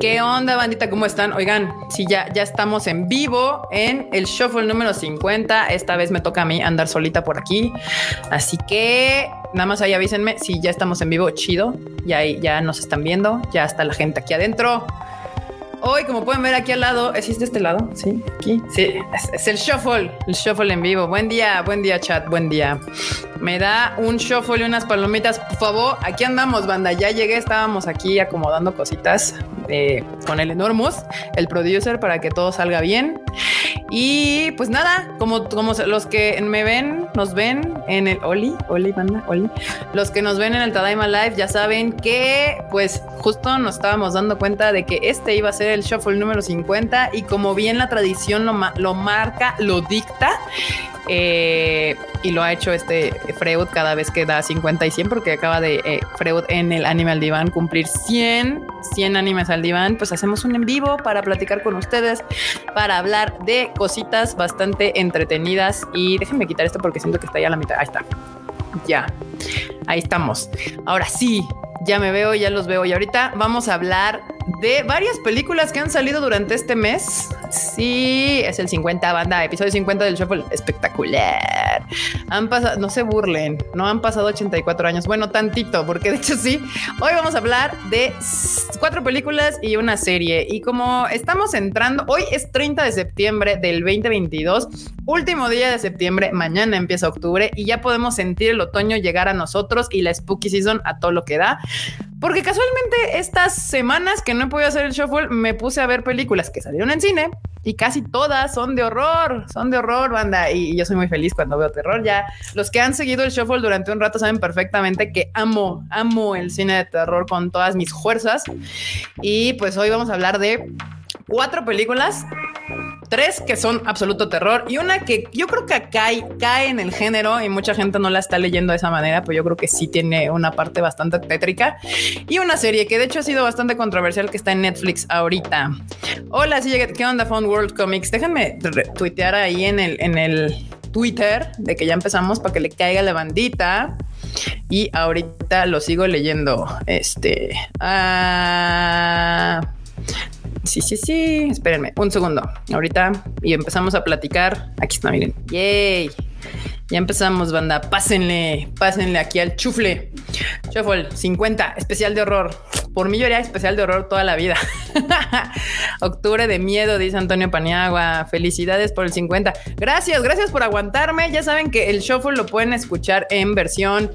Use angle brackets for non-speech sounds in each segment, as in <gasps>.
¿Qué onda, bandita? ¿Cómo están? Oigan, sí, ya, ya estamos en vivo en el shuffle número 50. Esta vez me toca a mí andar solita por aquí. Así que nada más ahí avísenme si ya estamos en vivo. Chido. Ya, ya nos están viendo. Ya está la gente aquí adentro. Hoy, como pueden ver aquí al lado, ¿existe este lado? Sí, aquí. Sí, es, el shuffle, el shuffle en vivo. Buen día, buen día, chat, buen día. Me da un shuffle y unas palomitas, por favor. Aquí andamos, banda. Ya llegué, estábamos aquí acomodando cositas eh, con el Enormous, el producer, para que todo salga bien. Y pues nada, como, como los que me ven, nos ven en el Oli, Oli, banda, Oli. Los que nos ven en el Tadaima Live ya saben que, pues, justo nos estábamos dando cuenta de que este iba a ser el shuffle número 50 y como bien la tradición lo, lo marca, lo dicta, eh, y lo ha hecho este Freud cada vez que da 50 y 100 porque acaba de eh, Freud en el Animal Diván cumplir 100, 100 animes al diván, pues hacemos un en vivo para platicar con ustedes, para hablar de cositas bastante entretenidas y déjenme quitar esto porque siento que está ya a la mitad. Ahí está. Ya. Ahí estamos. Ahora sí, ya me veo, ya los veo y ahorita vamos a hablar de varias películas que han salido durante este mes. Sí, es el 50 banda, episodio 50 del Shuffle. Espectacular. Han pasado, no se burlen, no han pasado 84 años. Bueno, tantito, porque de hecho sí. Hoy vamos a hablar de cuatro películas y una serie. Y como estamos entrando, hoy es 30 de septiembre del 2022, último día de septiembre, mañana empieza octubre y ya podemos sentir el otoño llegar a nosotros y la spooky season a todo lo que da. Porque casualmente estas semanas que no he podido hacer el shuffle, me puse a ver películas que salieron en cine y casi todas son de horror, son de horror, banda. Y yo soy muy feliz cuando veo terror. Ya los que han seguido el shuffle durante un rato saben perfectamente que amo, amo el cine de terror con todas mis fuerzas. Y pues hoy vamos a hablar de cuatro películas tres que son absoluto terror y una que yo creo que cae, cae en el género y mucha gente no la está leyendo de esa manera, pero yo creo que sí tiene una parte bastante tétrica y una serie que de hecho ha sido bastante controversial que está en Netflix ahorita. Hola, sí, ¿qué onda Phone World Comics? Déjenme tuitear ahí en el, en el Twitter de que ya empezamos para que le caiga la bandita. Y ahorita lo sigo leyendo. Este. Ah, Sí, sí, sí. Espérenme un segundo. Ahorita y empezamos a platicar. Aquí está, miren. Yay. Ya empezamos, banda. Pásenle, pásenle aquí al chufle. Shuffle 50, especial de horror. Por mí yo haría especial de horror toda la vida. <laughs> Octubre de miedo, dice Antonio Paniagua. Felicidades por el 50. Gracias, gracias por aguantarme. Ya saben que el Shuffle lo pueden escuchar en versión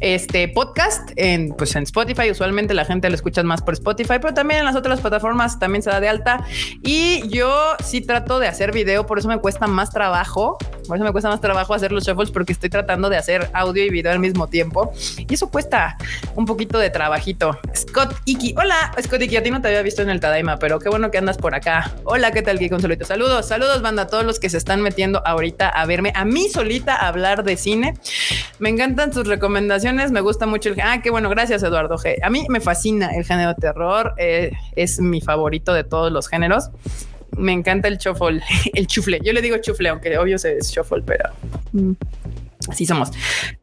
este podcast en, pues en Spotify. Usualmente la gente lo escucha más por Spotify, pero también en las otras plataformas también se da de alta. Y yo sí trato de hacer video, por eso me cuesta más trabajo. Por eso me cuesta más trabajo hacer los shuffles porque estoy tratando de hacer audio y video al mismo tiempo. Y eso cuesta un poquito de trabajito. Scott Iki. Hola, Scott Iki. A ti no te había visto en el Tadaima, pero qué bueno que andas por acá. Hola, ¿qué tal, con solito Saludos, saludos, banda, a todos los que se están metiendo ahorita a verme, a mí solita hablar de cine. Me encantan sus recomendaciones me gusta mucho el... Ah, qué bueno, gracias Eduardo G. A mí me fascina el género de terror, eh, es mi favorito de todos los géneros. Me encanta el chufle, <laughs> el chufle. Yo le digo chufle, aunque obvio es shuffle, pero mm, así somos.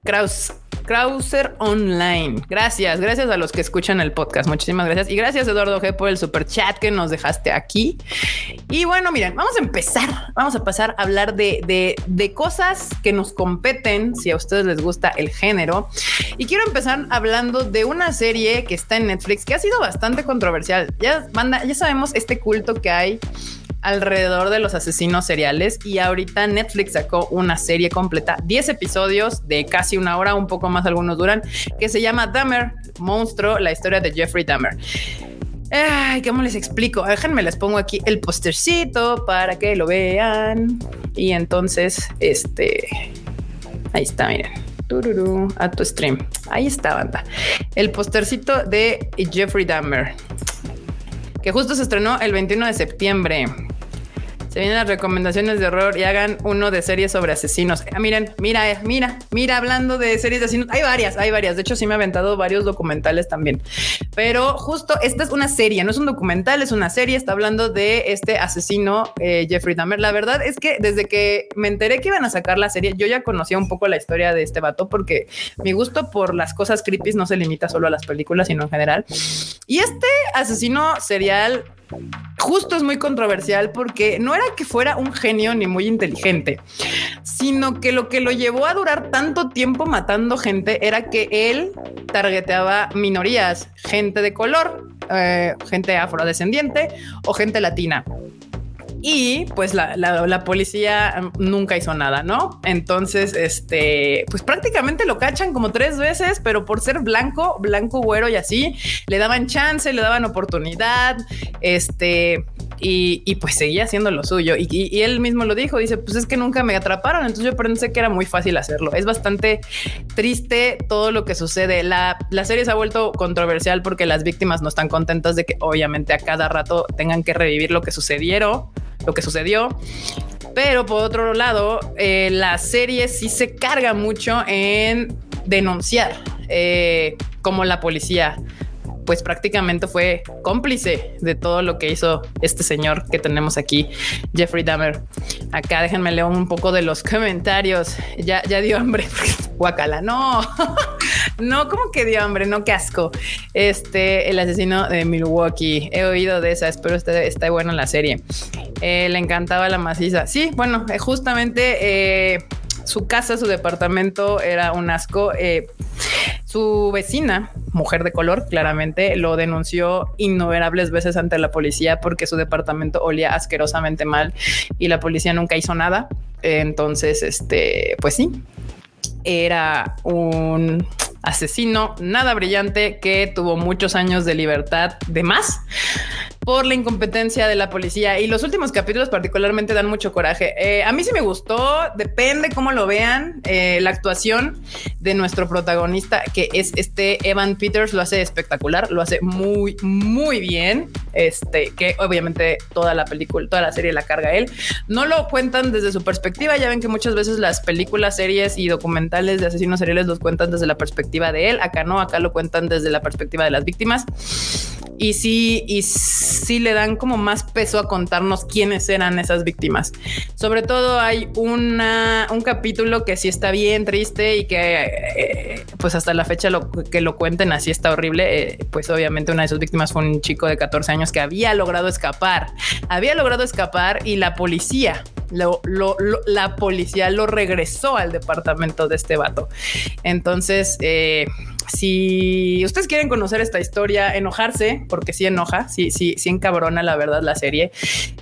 Kraus, Krauser Online. Gracias, gracias a los que escuchan el podcast. Muchísimas gracias. Y gracias, Eduardo G, por el super chat que nos dejaste aquí. Y bueno, miren, vamos a empezar. Vamos a pasar a hablar de, de, cosas que nos competen, si a ustedes les gusta el género. Y quiero empezar hablando de una serie que está en Netflix que ha sido bastante controversial. Ya, manda, ya sabemos este culto que hay alrededor de los asesinos seriales y ahorita Netflix sacó una serie completa, 10 episodios de casi una hora, un poco más algunos duran, que se llama Dahmer, Monstruo, la historia de Jeffrey Dahmer. ¿cómo les explico? Déjenme les pongo aquí el postercito para que lo vean. Y entonces, este, ahí está, miren. Tururú, a tu stream. Ahí está, banda. El postercito de Jeffrey Dahmer, que justo se estrenó el 21 de septiembre. Se vienen las recomendaciones de horror y hagan uno de series sobre asesinos. Ah, miren, mira, eh, mira, mira, hablando de series de asesinos. Hay varias, hay varias. De hecho, sí me ha aventado varios documentales también. Pero justo esta es una serie, no es un documental, es una serie. Está hablando de este asesino, eh, Jeffrey Dahmer. La verdad es que desde que me enteré que iban a sacar la serie, yo ya conocía un poco la historia de este vato porque mi gusto por las cosas creepy no se limita solo a las películas, sino en general. Y este asesino serial justo es muy controversial porque no era que fuera un genio ni muy inteligente, sino que lo que lo llevó a durar tanto tiempo matando gente era que él targeteaba minorías, gente de color, eh, gente afrodescendiente o gente latina y pues la, la, policía nunca hizo nada, ¿no? Entonces, este, pues prácticamente lo cachan como tres veces, pero por ser blanco, blanco, güero y así, le daban chance, le daban oportunidad, este, y, pues seguía haciendo lo suyo. Y, él mismo lo dijo, dice, pues es que nunca me atraparon, entonces yo pensé que era muy fácil hacerlo. Es bastante triste todo lo que sucede. La, la serie se ha vuelto controversial porque las víctimas no están contentas de que obviamente a cada rato tengan que revivir lo que sucedieron lo que sucedió. Pero por otro lado, eh, la serie sí se carga mucho en denunciar, eh, como la policía pues prácticamente fue cómplice de todo lo que hizo este señor que tenemos aquí, Jeffrey Dahmer. Acá déjenme leer un poco de los comentarios. Ya, ya dio hambre. <laughs> Guacala, no, <laughs> no, como que dio hambre, no, qué asco. Este, el asesino de Milwaukee. He oído de esa, espero esté buena la serie. Eh, le encantaba la maciza. Sí, bueno, eh, justamente eh, su casa, su departamento era un asco. su vecina, mujer de color, claramente lo denunció innumerables veces ante la policía porque su departamento olía asquerosamente mal y la policía nunca hizo nada. Entonces, este, pues sí, era un asesino nada brillante que tuvo muchos años de libertad de más por la incompetencia de la policía y los últimos capítulos particularmente dan mucho coraje. Eh, a mí sí me gustó, depende cómo lo vean, eh, la actuación de nuestro protagonista que es este Evan Peters lo hace espectacular, lo hace muy, muy bien, este, que obviamente toda la película, toda la serie la carga él. No lo cuentan desde su perspectiva, ya ven que muchas veces las películas, series y documentales de asesinos seriales los cuentan desde la perspectiva de él, acá no, acá lo cuentan desde la perspectiva de las víctimas. Y sí, y sí le dan como más peso a contarnos quiénes eran esas víctimas. Sobre todo hay una, un capítulo que sí está bien triste y que eh, pues hasta la fecha lo, que lo cuenten así está horrible. Eh, pues obviamente una de sus víctimas fue un chico de 14 años que había logrado escapar, había logrado escapar y la policía la policía lo regresó al departamento de este vato. Entonces, eh, si ustedes quieren conocer esta historia, enojarse, porque sí enoja, sí, sí, sí encabrona la verdad la serie,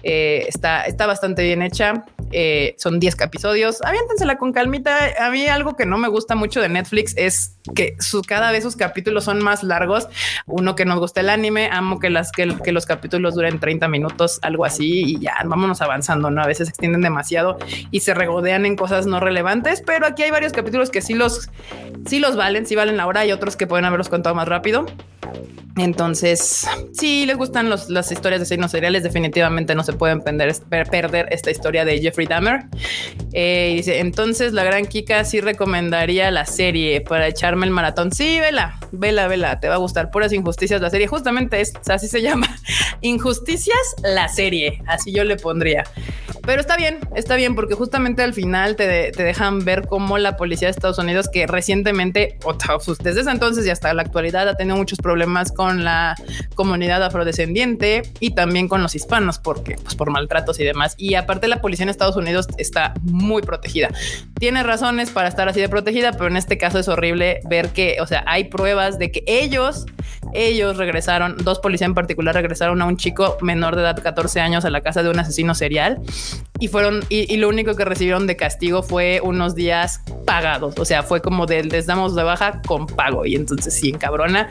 eh, está, está bastante bien hecha. Eh, son 10 episodios. Aviéntensela con calmita. A mí algo que no me gusta mucho de Netflix es que su, cada vez sus capítulos son más largos. Uno que nos gusta el anime, amo que, las, que, que los capítulos duren 30 minutos, algo así, y ya vámonos avanzando, ¿no? A veces se extienden demasiado y se regodean en cosas no relevantes, pero aquí hay varios capítulos que sí los, sí los valen, sí valen la hora otros que pueden haberlos contado más rápido. Entonces, si les gustan las historias de asesinos seriales, definitivamente no se pueden perder, esta historia de Jeffrey Dahmer. Eh, dice, entonces la gran Kika sí recomendaría la serie para echarme el maratón. Sí, vela, vela, vela, te va a gustar. Puras injusticias la serie. Justamente es, así se llama. <laughs> Injusticias la serie. Así yo le pondría. Pero está bien, está bien, porque justamente al final te, dejan ver cómo la policía de Estados Unidos, que recientemente, desde ese entonces y hasta la actualidad, ha tenido muchos problemas con la comunidad afrodescendiente y también con los hispanos, porque pues por maltratos y demás. Y aparte la policía en Estados Unidos está muy protegida. Tiene razones para estar así de protegida, pero en este caso es horrible ver que, o sea, hay pruebas de que ellos, ellos regresaron, dos policías en particular regresaron a un chico menor de edad, 14 años, a la casa de un asesino serial y fueron, y, lo único que recibieron de castigo fue unos días pagados. O sea, fue como de les damos de baja con pago. Y entonces sí, en cabrona.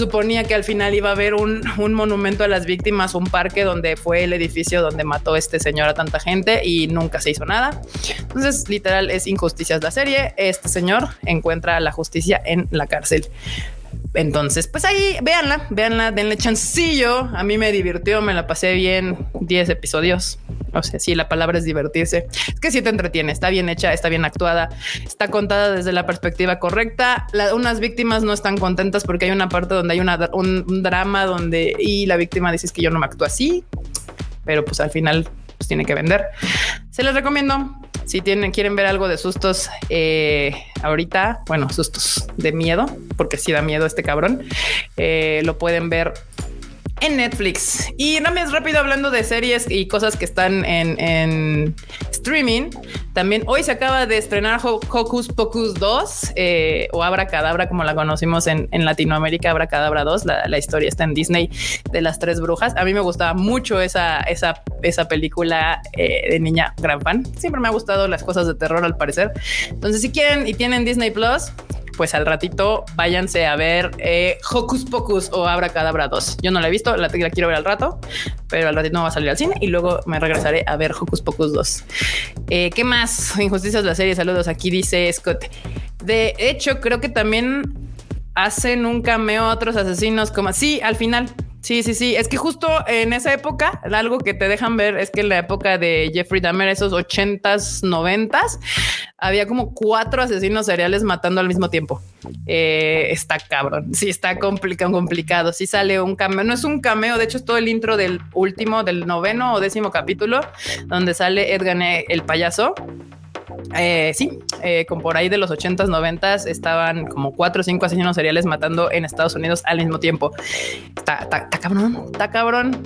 Suponía que al final iba a haber un, un monumento a las víctimas, un parque donde fue el edificio donde mató este señor a tanta gente y nunca se hizo nada. Entonces, literal, es injusticias la serie. Este señor encuentra la justicia en la cárcel. Entonces, pues ahí véanla, véanla, denle chancillo. A mí me divirtió, me la pasé bien 10 episodios. O sea, sí, la palabra es divertirse. Es que sí te entretiene, está bien hecha, está bien actuada, está contada desde la perspectiva correcta. unas víctimas no están contentas porque hay una parte donde hay una, un, drama donde y la víctima dice que yo no me actúo así, pero pues al final pues tiene que vender. Se les recomiendo. Si tienen, quieren ver algo de sustos eh, ahorita, bueno, sustos de miedo, porque si da miedo este cabrón, eh, lo pueden ver en Netflix. Y me es rápido hablando de series y cosas que están en, streaming. También hoy se acaba de estrenar Hocus Pocus 2 eh, o Abra Cadabra, como la conocimos en, Latinoamérica, Abra Cadabra 2. La, historia está en Disney de las tres brujas. A mí me gustaba mucho esa, esa, esa película eh, de niña, gran fan. Siempre me ha gustado las cosas de terror, al parecer. Entonces, si quieren y tienen Disney Plus, pues al ratito váyanse a ver eh, Hocus Pocus o Abra Cadabra 2. Yo no la he visto, la, quiero ver al rato, pero al ratito no va a salir al cine y luego me regresaré a ver Hocus Pocus 2. Eh, ¿Qué más? Injusticias de la serie. Saludos. Aquí dice Scott. De hecho, creo que también hacen un cameo a otros asesinos como así al final. Sí, sí, sí. Es que justo en esa época, algo que te dejan ver es que en la época de Jeffrey Dahmer, esos ochentas, noventas, había como cuatro asesinos seriales matando al mismo tiempo. Eh, está cabrón. Sí, está complicado, complicado. Sí sale un cameo. No es un cameo, de hecho es todo el intro del último, del noveno o décimo capítulo, donde sale Edgar el payaso eh, sí, eh, con por ahí de los 80s, 90s estaban como cuatro o cinco asesinos seriales matando en Estados Unidos al mismo tiempo. Está, cabrón, está cabrón.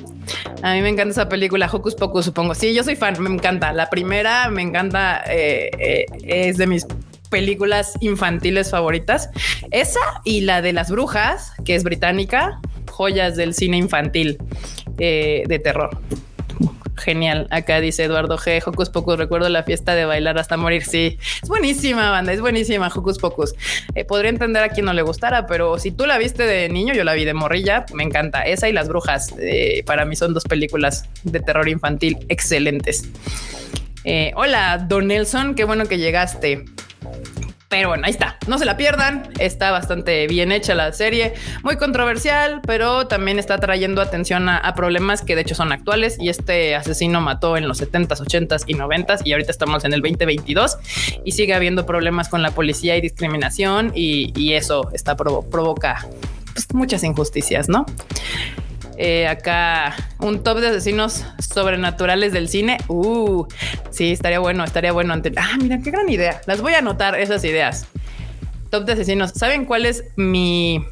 A mí me encanta esa película, Hocus Pocus, supongo. Sí, yo soy fan, me encanta. La primera me encanta, eh, es de mis películas infantiles favoritas. Esa y la de las brujas, que es británica, joyas del cine infantil de terror. Genial. Acá dice Eduardo G. Hocus Pocus. Recuerdo la fiesta de bailar hasta morir. Sí, es buenísima, banda. Es buenísima. Hocus Pocus. Eh, podría entender a quien no le gustara, pero si tú la viste de niño, yo la vi de morrilla. Me encanta. Esa y Las Brujas. Eh, para mí son dos películas de terror infantil excelentes. Eh, hola, Don Nelson. Qué bueno que llegaste. Pero bueno, ahí está. No se la pierdan. Está bastante bien hecha la serie. Muy controversial, pero también está trayendo atención a, problemas que de hecho son actuales. Y este asesino mató en los 70s, 80s y 90s. Y ahorita estamos en el 2022 y sigue habiendo problemas con la policía y discriminación. Y, eso está provoca pues, muchas injusticias, ¿no? Eh, acá un top de asesinos sobrenaturales del cine. Uh, sí, estaría bueno, estaría bueno. Ah, mira, qué gran idea. Las voy a anotar esas ideas. Top de asesinos. ¿Saben cuál es mi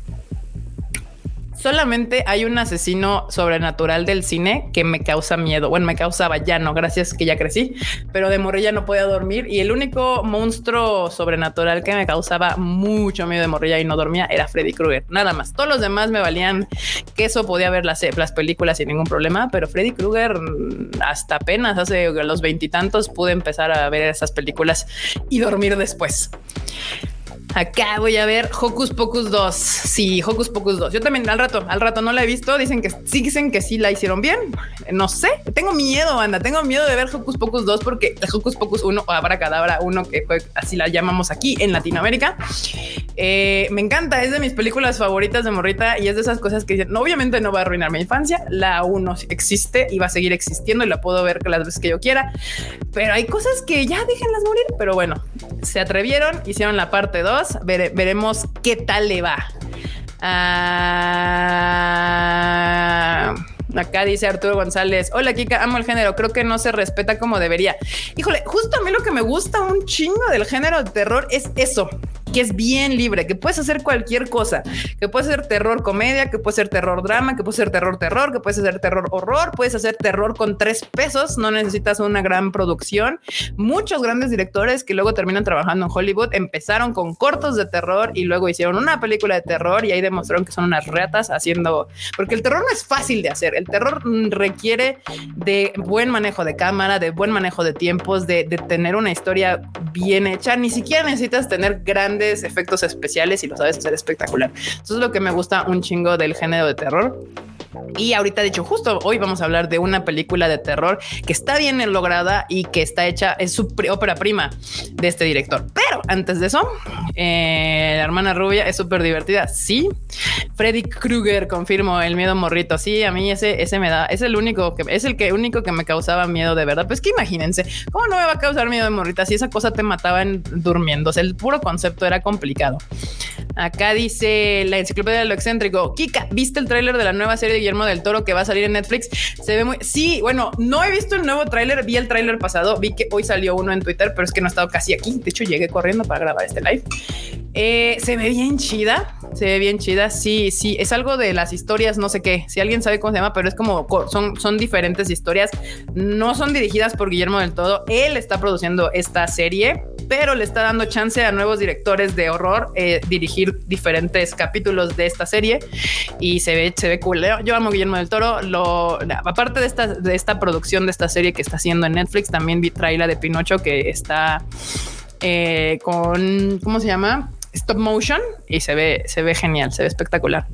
solamente hay un asesino sobrenatural del cine que me causa miedo. Bueno, me causaba ya no, gracias que ya crecí, pero de morrilla no podía dormir y el único monstruo sobrenatural que me causaba mucho miedo de morrilla y no dormía era Freddy Krueger. Nada más. Todos los demás me valían que eso podía ver las, las películas sin ningún problema, pero Freddy Krueger mm, hasta apenas hace los veintitantos pude empezar a ver esas películas y dormir después. Acá voy a ver Hocus Pocus 2. Sí, Hocus Pocus 2. Yo también al rato, al rato no la he visto. Dicen que sí, dicen que sí la hicieron bien. No sé. Tengo miedo, anda. Tengo miedo de ver Hocus Pocus 2 porque Hocus Pocus 1 o Abra Cadabra 1, que fue así la llamamos aquí en Latinoamérica, eh, me encanta. Es de mis películas favoritas de morrita y es de esas cosas que dicen, obviamente no va a arruinar mi infancia. La 1 existe y va a seguir existiendo y la puedo ver las veces que yo quiera. Pero hay cosas que ya déjenlas morir. Pero bueno, se atrevieron, hicieron la parte 2 veremos qué tal le va. Ah, acá dice Arturo González. Hola, Kika, amo el género. Creo que no se respeta como debería. Híjole, justo a mí lo que me gusta un chingo del género de terror es eso, que es bien libre, que puedes hacer cualquier cosa, que puede ser terror comedia, que puede ser terror drama, que puede ser terror terror, que puedes hacer terror horror, puedes hacer terror con tres pesos, no necesitas una gran producción. Muchos grandes directores que luego terminan trabajando en Hollywood empezaron con cortos de terror y luego hicieron una película de terror y ahí demostraron que son unas retas haciendo, porque el terror no es fácil de hacer, el terror requiere de buen manejo de cámara, de buen manejo de tiempos, de, de tener una historia bien hecha, ni siquiera necesitas tener grandes efectos especiales y lo sabes hacer espectacular. Eso es lo que me gusta un chingo del género de terror. Y ahorita, de hecho, justo hoy vamos a hablar de una película de terror que está bien lograda y que está hecha, es su ópera prima de este director. Pero antes de eso. Eh, la hermana rubia es súper divertida. Sí. Freddy Krueger, confirmo, el miedo morrito. Sí, a mí ese, ese me da, es el único que es el que único que me causaba miedo de verdad. Pues que imagínense, ¿cómo no me va a causar miedo de morrita si esa cosa te mataban durmiendo? el puro concepto era complicado. Acá dice la enciclopedia de lo excéntrico. Kika, ¿viste el tráiler de la nueva serie de Guillermo del Toro que va a salir en Netflix? Se ve muy. Sí, bueno, no he visto el nuevo tráiler, vi el tráiler pasado, vi que hoy salió uno en Twitter, pero es que no he estado casi aquí. De hecho, llegué corriendo para grabar este live. Eh, se ve bien chida, se ve bien chida. Sí, sí, es algo de las historias, no sé qué. Si alguien sabe cómo se llama, pero es como son, son diferentes historias. No son dirigidas por Guillermo del Todo. Él está produciendo esta serie, pero le está dando chance a nuevos directores de horror eh, dirigir diferentes capítulos de esta serie y se ve, se ve cool. Yo amo Guillermo del Toro. Aparte de esta, de esta producción de esta serie que está haciendo en Netflix, también vi trailer de Pinocho que está eh, con, ¿cómo se llama? stop motion y se ve, se ve genial, se ve espectacular.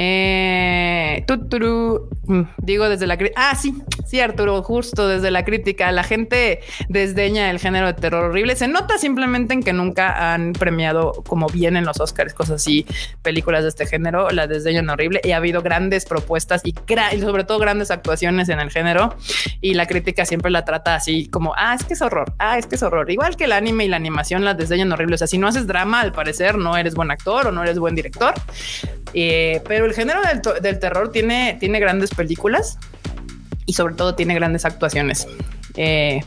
Eh, mm, digo desde la crítica. Ah, sí, sí, Arturo, justo desde la crítica. La gente desdeña el género de terror horrible. Se nota simplemente en que nunca han premiado como bien en los Oscars, cosas así, películas de este género. La desdeñan horrible y ha habido grandes propuestas y, y sobre todo grandes actuaciones en el género. Y la crítica siempre la trata así como, ah, es que es horror, ah, es que es horror. Igual que el anime y la animación la desdeñan horrible. O sea, si no haces drama, al parecer no eres buen actor o no eres buen director. Eh, pero el género del, terror tiene, tiene grandes películas y sobre todo tiene grandes actuaciones. Eh,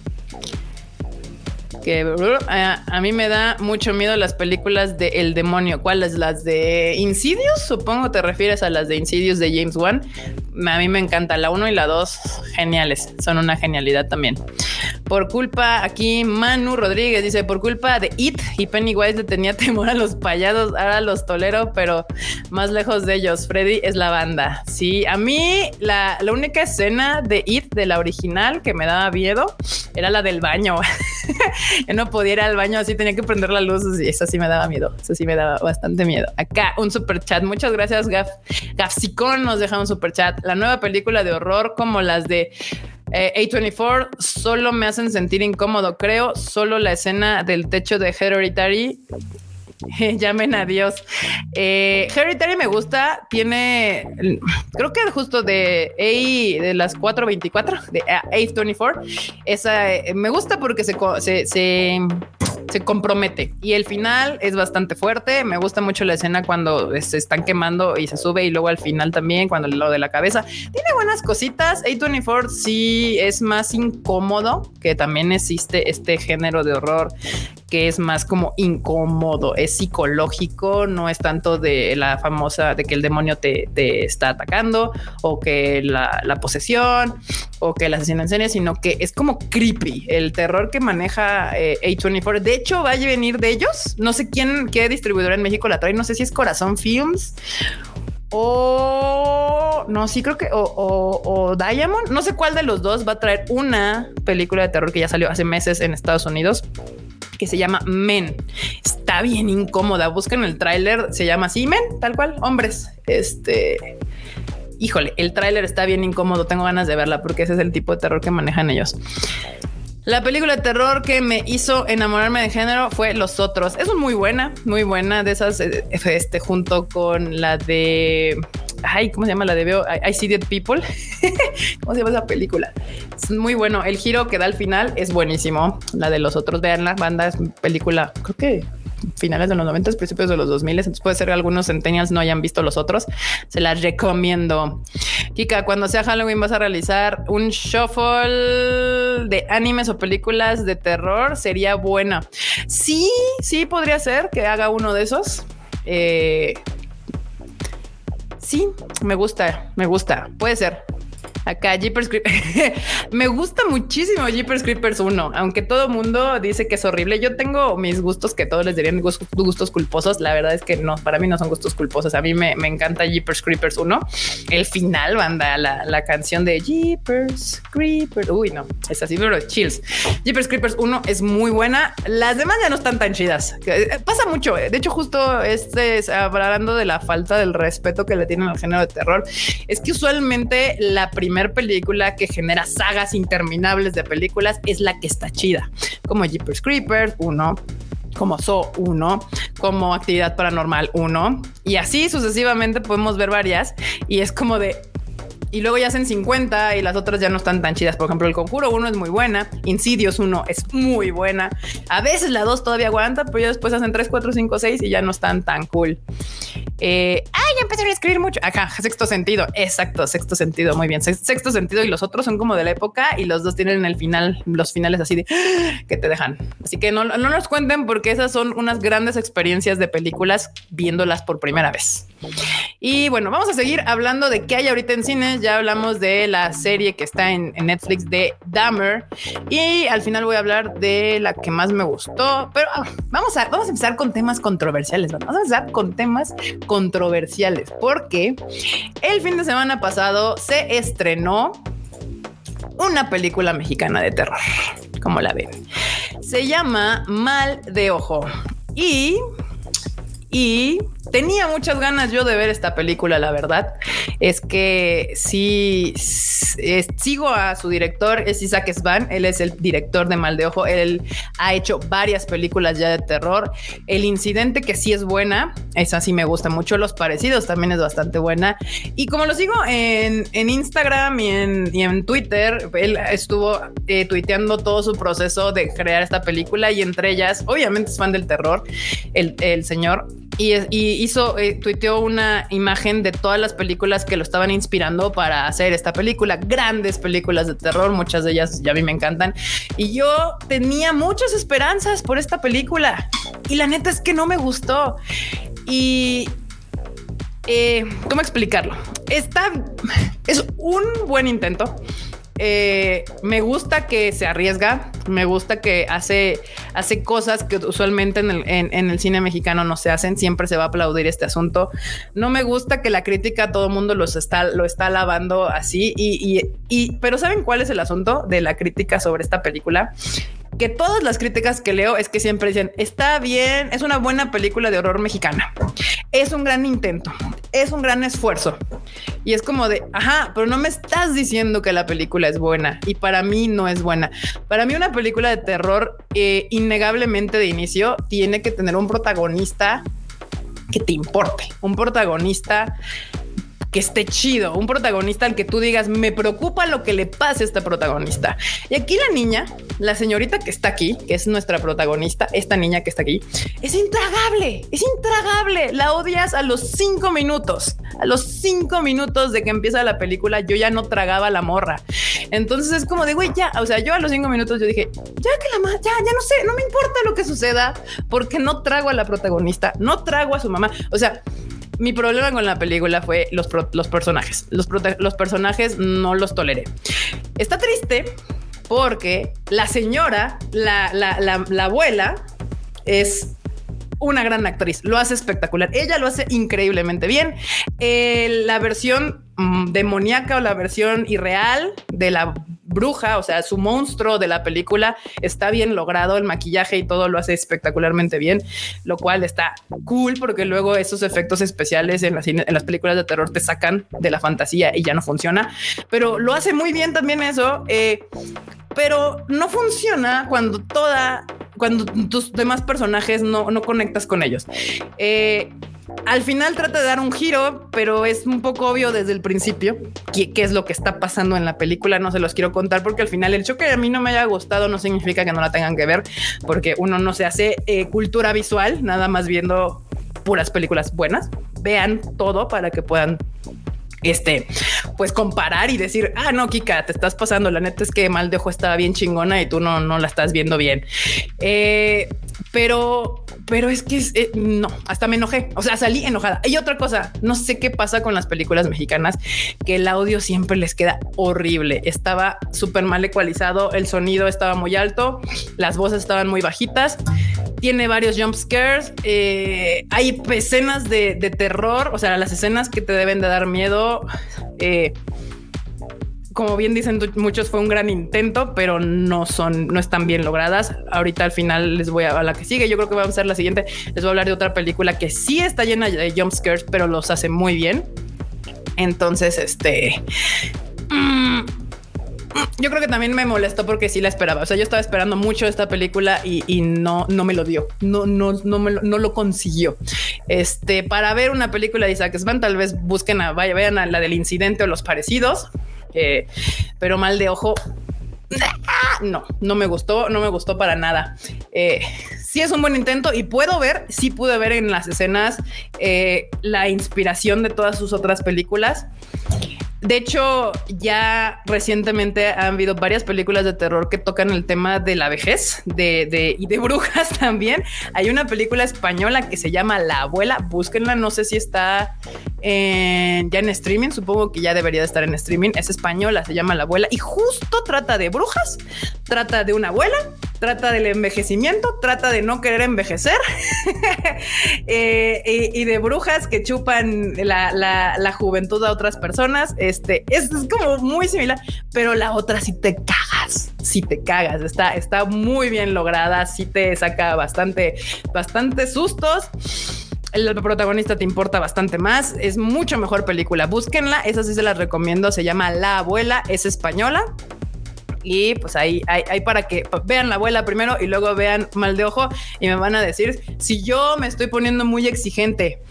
que a, mí me da mucho miedo las películas de El Demonio. ¿Cuáles? Las de Insidious, supongo te refieres a las de Insidious de James Wan. A mí me encanta la 1 y la 2, geniales, son una genialidad también. Por culpa, aquí Manu Rodríguez dice, por culpa de It y Pennywise le tenía temor a los payados, ahora los tolero, pero más lejos de ellos, Freddy es la banda. Sí, a mí la, la única escena de It, de la original, que me daba miedo, era la del baño. <laughs> <laughs> Yo no podía ir al baño así, tenía que prender la luz y eso sí me daba miedo. Eso sí me daba bastante miedo. Acá un super chat. Muchas gracias, Gaf. Gafsicón nos deja un super chat. La nueva película de horror como las de eh, A24 solo me hacen sentir incómodo. Creo solo la escena del techo de Hereditary <laughs> Llamen a Dios. Eh, me gusta. Tiene, creo que justo de A de las 424 de A24. Esa eh, me gusta porque se, se, se se compromete y el final es bastante fuerte. Me gusta mucho la escena cuando se están quemando y se sube y luego al final también cuando lo de la cabeza tiene buenas cositas. A24 sí es más incómodo que también existe este género de horror que es más como incómodo, es psicológico, no es tanto de la famosa de que el demonio te, está atacando o que la, posesión o que la asesino en serie, sino que es como creepy el terror que maneja eh, A24. De hecho, va a venir de ellos. No sé quién, qué distribuidora en México la trae. No sé si es Corazón Films o no, sí creo que o, Diamond. No sé cuál de los dos va a traer una película de terror que ya salió hace meses en Estados Unidos que se llama Men. Está bien incómoda. Buscan el tráiler, se llama así Men, tal cual, hombres. Este, híjole, el tráiler está bien incómodo. Tengo ganas de verla porque ese es el tipo de terror que manejan ellos. La película de terror que me hizo enamorarme de género fue Los Otros. Es muy buena, muy buena de esas, eh, este, junto con la de ay, ¿cómo se llama la de Veo? I, See Dead People. <laughs> ¿Cómo se llama esa película? Es muy bueno. El giro que da al final es buenísimo. La de los otros, vean la banda, es película, creo que finales de los 90, principios de los 2000, entonces puede ser que algunos centennials no hayan visto los otros. Se las recomiendo. Kika, cuando sea Halloween vas a realizar un shuffle de animes o películas de terror, sería buena. Sí, sí podría ser que haga uno de esos. Eh, sí, me gusta, me gusta. Puede ser. Acá Jeepers Creepers. <laughs> me gusta muchísimo Jeepers Creepers 1, aunque todo mundo dice que es horrible. Yo tengo mis gustos que todos les dirían gustos, culposos. La verdad es que no, para mí no son gustos culposos. A mí me, encanta Jeepers Creepers 1. El final, banda, la, la canción de Jeepers Creepers. Uy, no, es así, pero chills. Jeepers Creepers 1 es muy buena. Las demás ya no están tan chidas. Eh, pasa mucho. Eh. De hecho, justo este hablando de la falta del respeto que le tienen al género de terror. Es que usualmente la primera primera película que genera sagas interminables de películas es la que está chida, como Jeepers Creepers 1, como So 1, como Actividad Paranormal 1 y así sucesivamente podemos ver varias y es como de y luego ya hacen 50 y las otras ya no están tan chidas. Por ejemplo, el Conjuro 1 es muy buena, Insidious 1 es muy buena. A veces la 2 todavía aguanta, pero ya después hacen 3, 4, 5, 6 y ya no están tan cool. Eh, ah, ya empezaron a escribir mucho. Acá, sexto sentido. Exacto, sexto sentido. Muy bien. Sexto sentido y los otros son como de la época y los dos tienen el final, los finales así de <gasps> que te dejan. Así que no, no nos cuenten porque esas son unas grandes experiencias de películas viéndolas por primera vez. Y bueno, vamos a seguir hablando de qué hay ahorita en cine ya hablamos de la serie que está en, Netflix de Dahmer y al final voy a hablar de la que más me gustó, pero ah, vamos a, vamos a empezar con temas controversiales, vamos a empezar con temas controversiales porque el fin de semana pasado se estrenó una película mexicana de terror, como la ven. Se llama Mal de Ojo y y tenía muchas ganas yo de ver esta película, la verdad. Es que sí, sigo a su director, es Isaac Svan, él es el director de Mal de Ojo, él ha hecho varias películas ya de terror. El incidente que sí es buena, esa sí me gusta mucho, Los Parecidos también es bastante buena. Y como lo sigo en, Instagram y en, Twitter, él estuvo eh, tuiteando todo su proceso de crear esta película y entre ellas, obviamente es fan del terror, el, el señor y, hizo, eh, tuiteó una imagen de todas las películas que lo estaban inspirando para hacer esta película. Grandes películas de terror, muchas de ellas ya a mí me encantan. Y yo tenía muchas esperanzas por esta película. Y la neta es que no me gustó. Y eh, ¿cómo explicarlo? Está, es un buen intento. Eh, me gusta que se arriesga, me gusta que hace, hace cosas que usualmente en el, en, el, cine mexicano no se hacen, siempre se va a aplaudir este asunto. No me gusta que la crítica todo el mundo los está, lo está alabando así y, y, pero ¿saben cuál es el asunto de la crítica sobre esta película? Que todas las críticas que leo es que siempre dicen, está bien, es una buena película de horror mexicana, es un gran intento, es un gran esfuerzo. Y es como de, ajá, pero no me estás diciendo que la película es buena y para mí no es buena. Para mí una película de terror eh, innegablemente de inicio tiene que tener un protagonista que te importe, un protagonista que esté chido, un protagonista al que tú digas, me preocupa lo que le pase a este protagonista. Y aquí la niña, la señorita que está aquí, que es nuestra protagonista, esta niña que está aquí, es intragable, es intragable. La odias a los cinco minutos, a los cinco minutos de que empieza la película, yo ya no tragaba la morra. Entonces es como de, güey, ya, o sea, yo a los cinco minutos yo dije, ya que la ya, ya no sé, no me importa lo que suceda, porque no trago a la protagonista, no trago a su mamá. O sea, mi problema con la película fue los, los personajes. Los, los personajes no los toleré. Está triste porque la señora, la, la, la, abuela, es una gran actriz, lo hace espectacular. Ella lo hace increíblemente bien. Eh, la versión mm, demoníaca o la versión irreal de la bruja, o sea, su monstruo de la película está bien logrado, el maquillaje y todo lo hace espectacularmente bien, lo cual está cool porque luego esos efectos especiales en las, en las películas de terror te sacan de la fantasía y ya no funciona, pero lo hace muy bien también eso, eh, pero no funciona cuando toda, cuando tus demás personajes no, no conectas con ellos. Eh, al final trata de dar un giro, pero es un poco obvio desde el principio qué, es lo que está pasando en la película. No se los quiero contar porque al final el choque a mí no me haya gustado no significa que no la tengan que ver, porque uno no se hace eh, cultura visual, nada más viendo puras películas buenas. Vean todo para que puedan este, pues comparar y decir, ah, no, Kika, te estás pasando. La neta es que mal de ojo estaba bien chingona y tú no, no la estás viendo bien. Eh, pero, pero es que eh, no, hasta me enojé. O sea, salí enojada. Y otra cosa, no sé qué pasa con las películas mexicanas, que el audio siempre les queda horrible. Estaba súper mal ecualizado, el sonido estaba muy alto, las voces estaban muy bajitas. Tiene varios jump scares. Eh, hay escenas de, terror, o sea, las escenas que te deben de dar miedo. Eh, como bien dicen muchos, fue un gran intento, pero no son, no están bien logradas. Ahorita al final les voy a, la que sigue. Yo creo que vamos a ser la siguiente. Les voy a hablar de otra película que sí está llena de jump scares, pero los hace muy bien. Entonces, este. Mm, yo creo que también me molestó porque sí la esperaba. O sea, yo estaba esperando mucho esta película y, no, no me lo dio. No, no, no me lo, no lo consiguió. Este, para ver una película de Isaac Svan, tal vez busquen a, vaya, vean a la del incidente o los parecidos. Pero mal de ojo, no, no me gustó, no me gustó para nada. Eh, sí es un buen intento y puedo ver, sí pude ver en las escenas eh, la inspiración de todas sus otras películas. De hecho, ya recientemente han habido varias películas de terror que tocan el tema de la vejez de, y de <laughs> brujas también. Hay una película española que se llama La Abuela. Búsquenla. No sé si está ya en streaming. Supongo que ya debería de estar en streaming. Es española, se llama La Abuela y justo trata de brujas. Trata de una abuela trata del envejecimiento, trata de no querer envejecer <laughs> eh, y, de brujas que chupan la, juventud a otras personas. Este es, como muy similar, pero la otra sí te cagas, si te cagas. Está, está muy bien lograda, sí te saca bastante, bastante sustos el protagonista te importa bastante más. Es mucho mejor película. Búsquenla. Esa sí se las recomiendo. Se llama La Abuela. Es española. Y pues ahí hay, para que vean la abuela primero y luego vean mal de ojo y me van a decir si yo me estoy poniendo muy exigente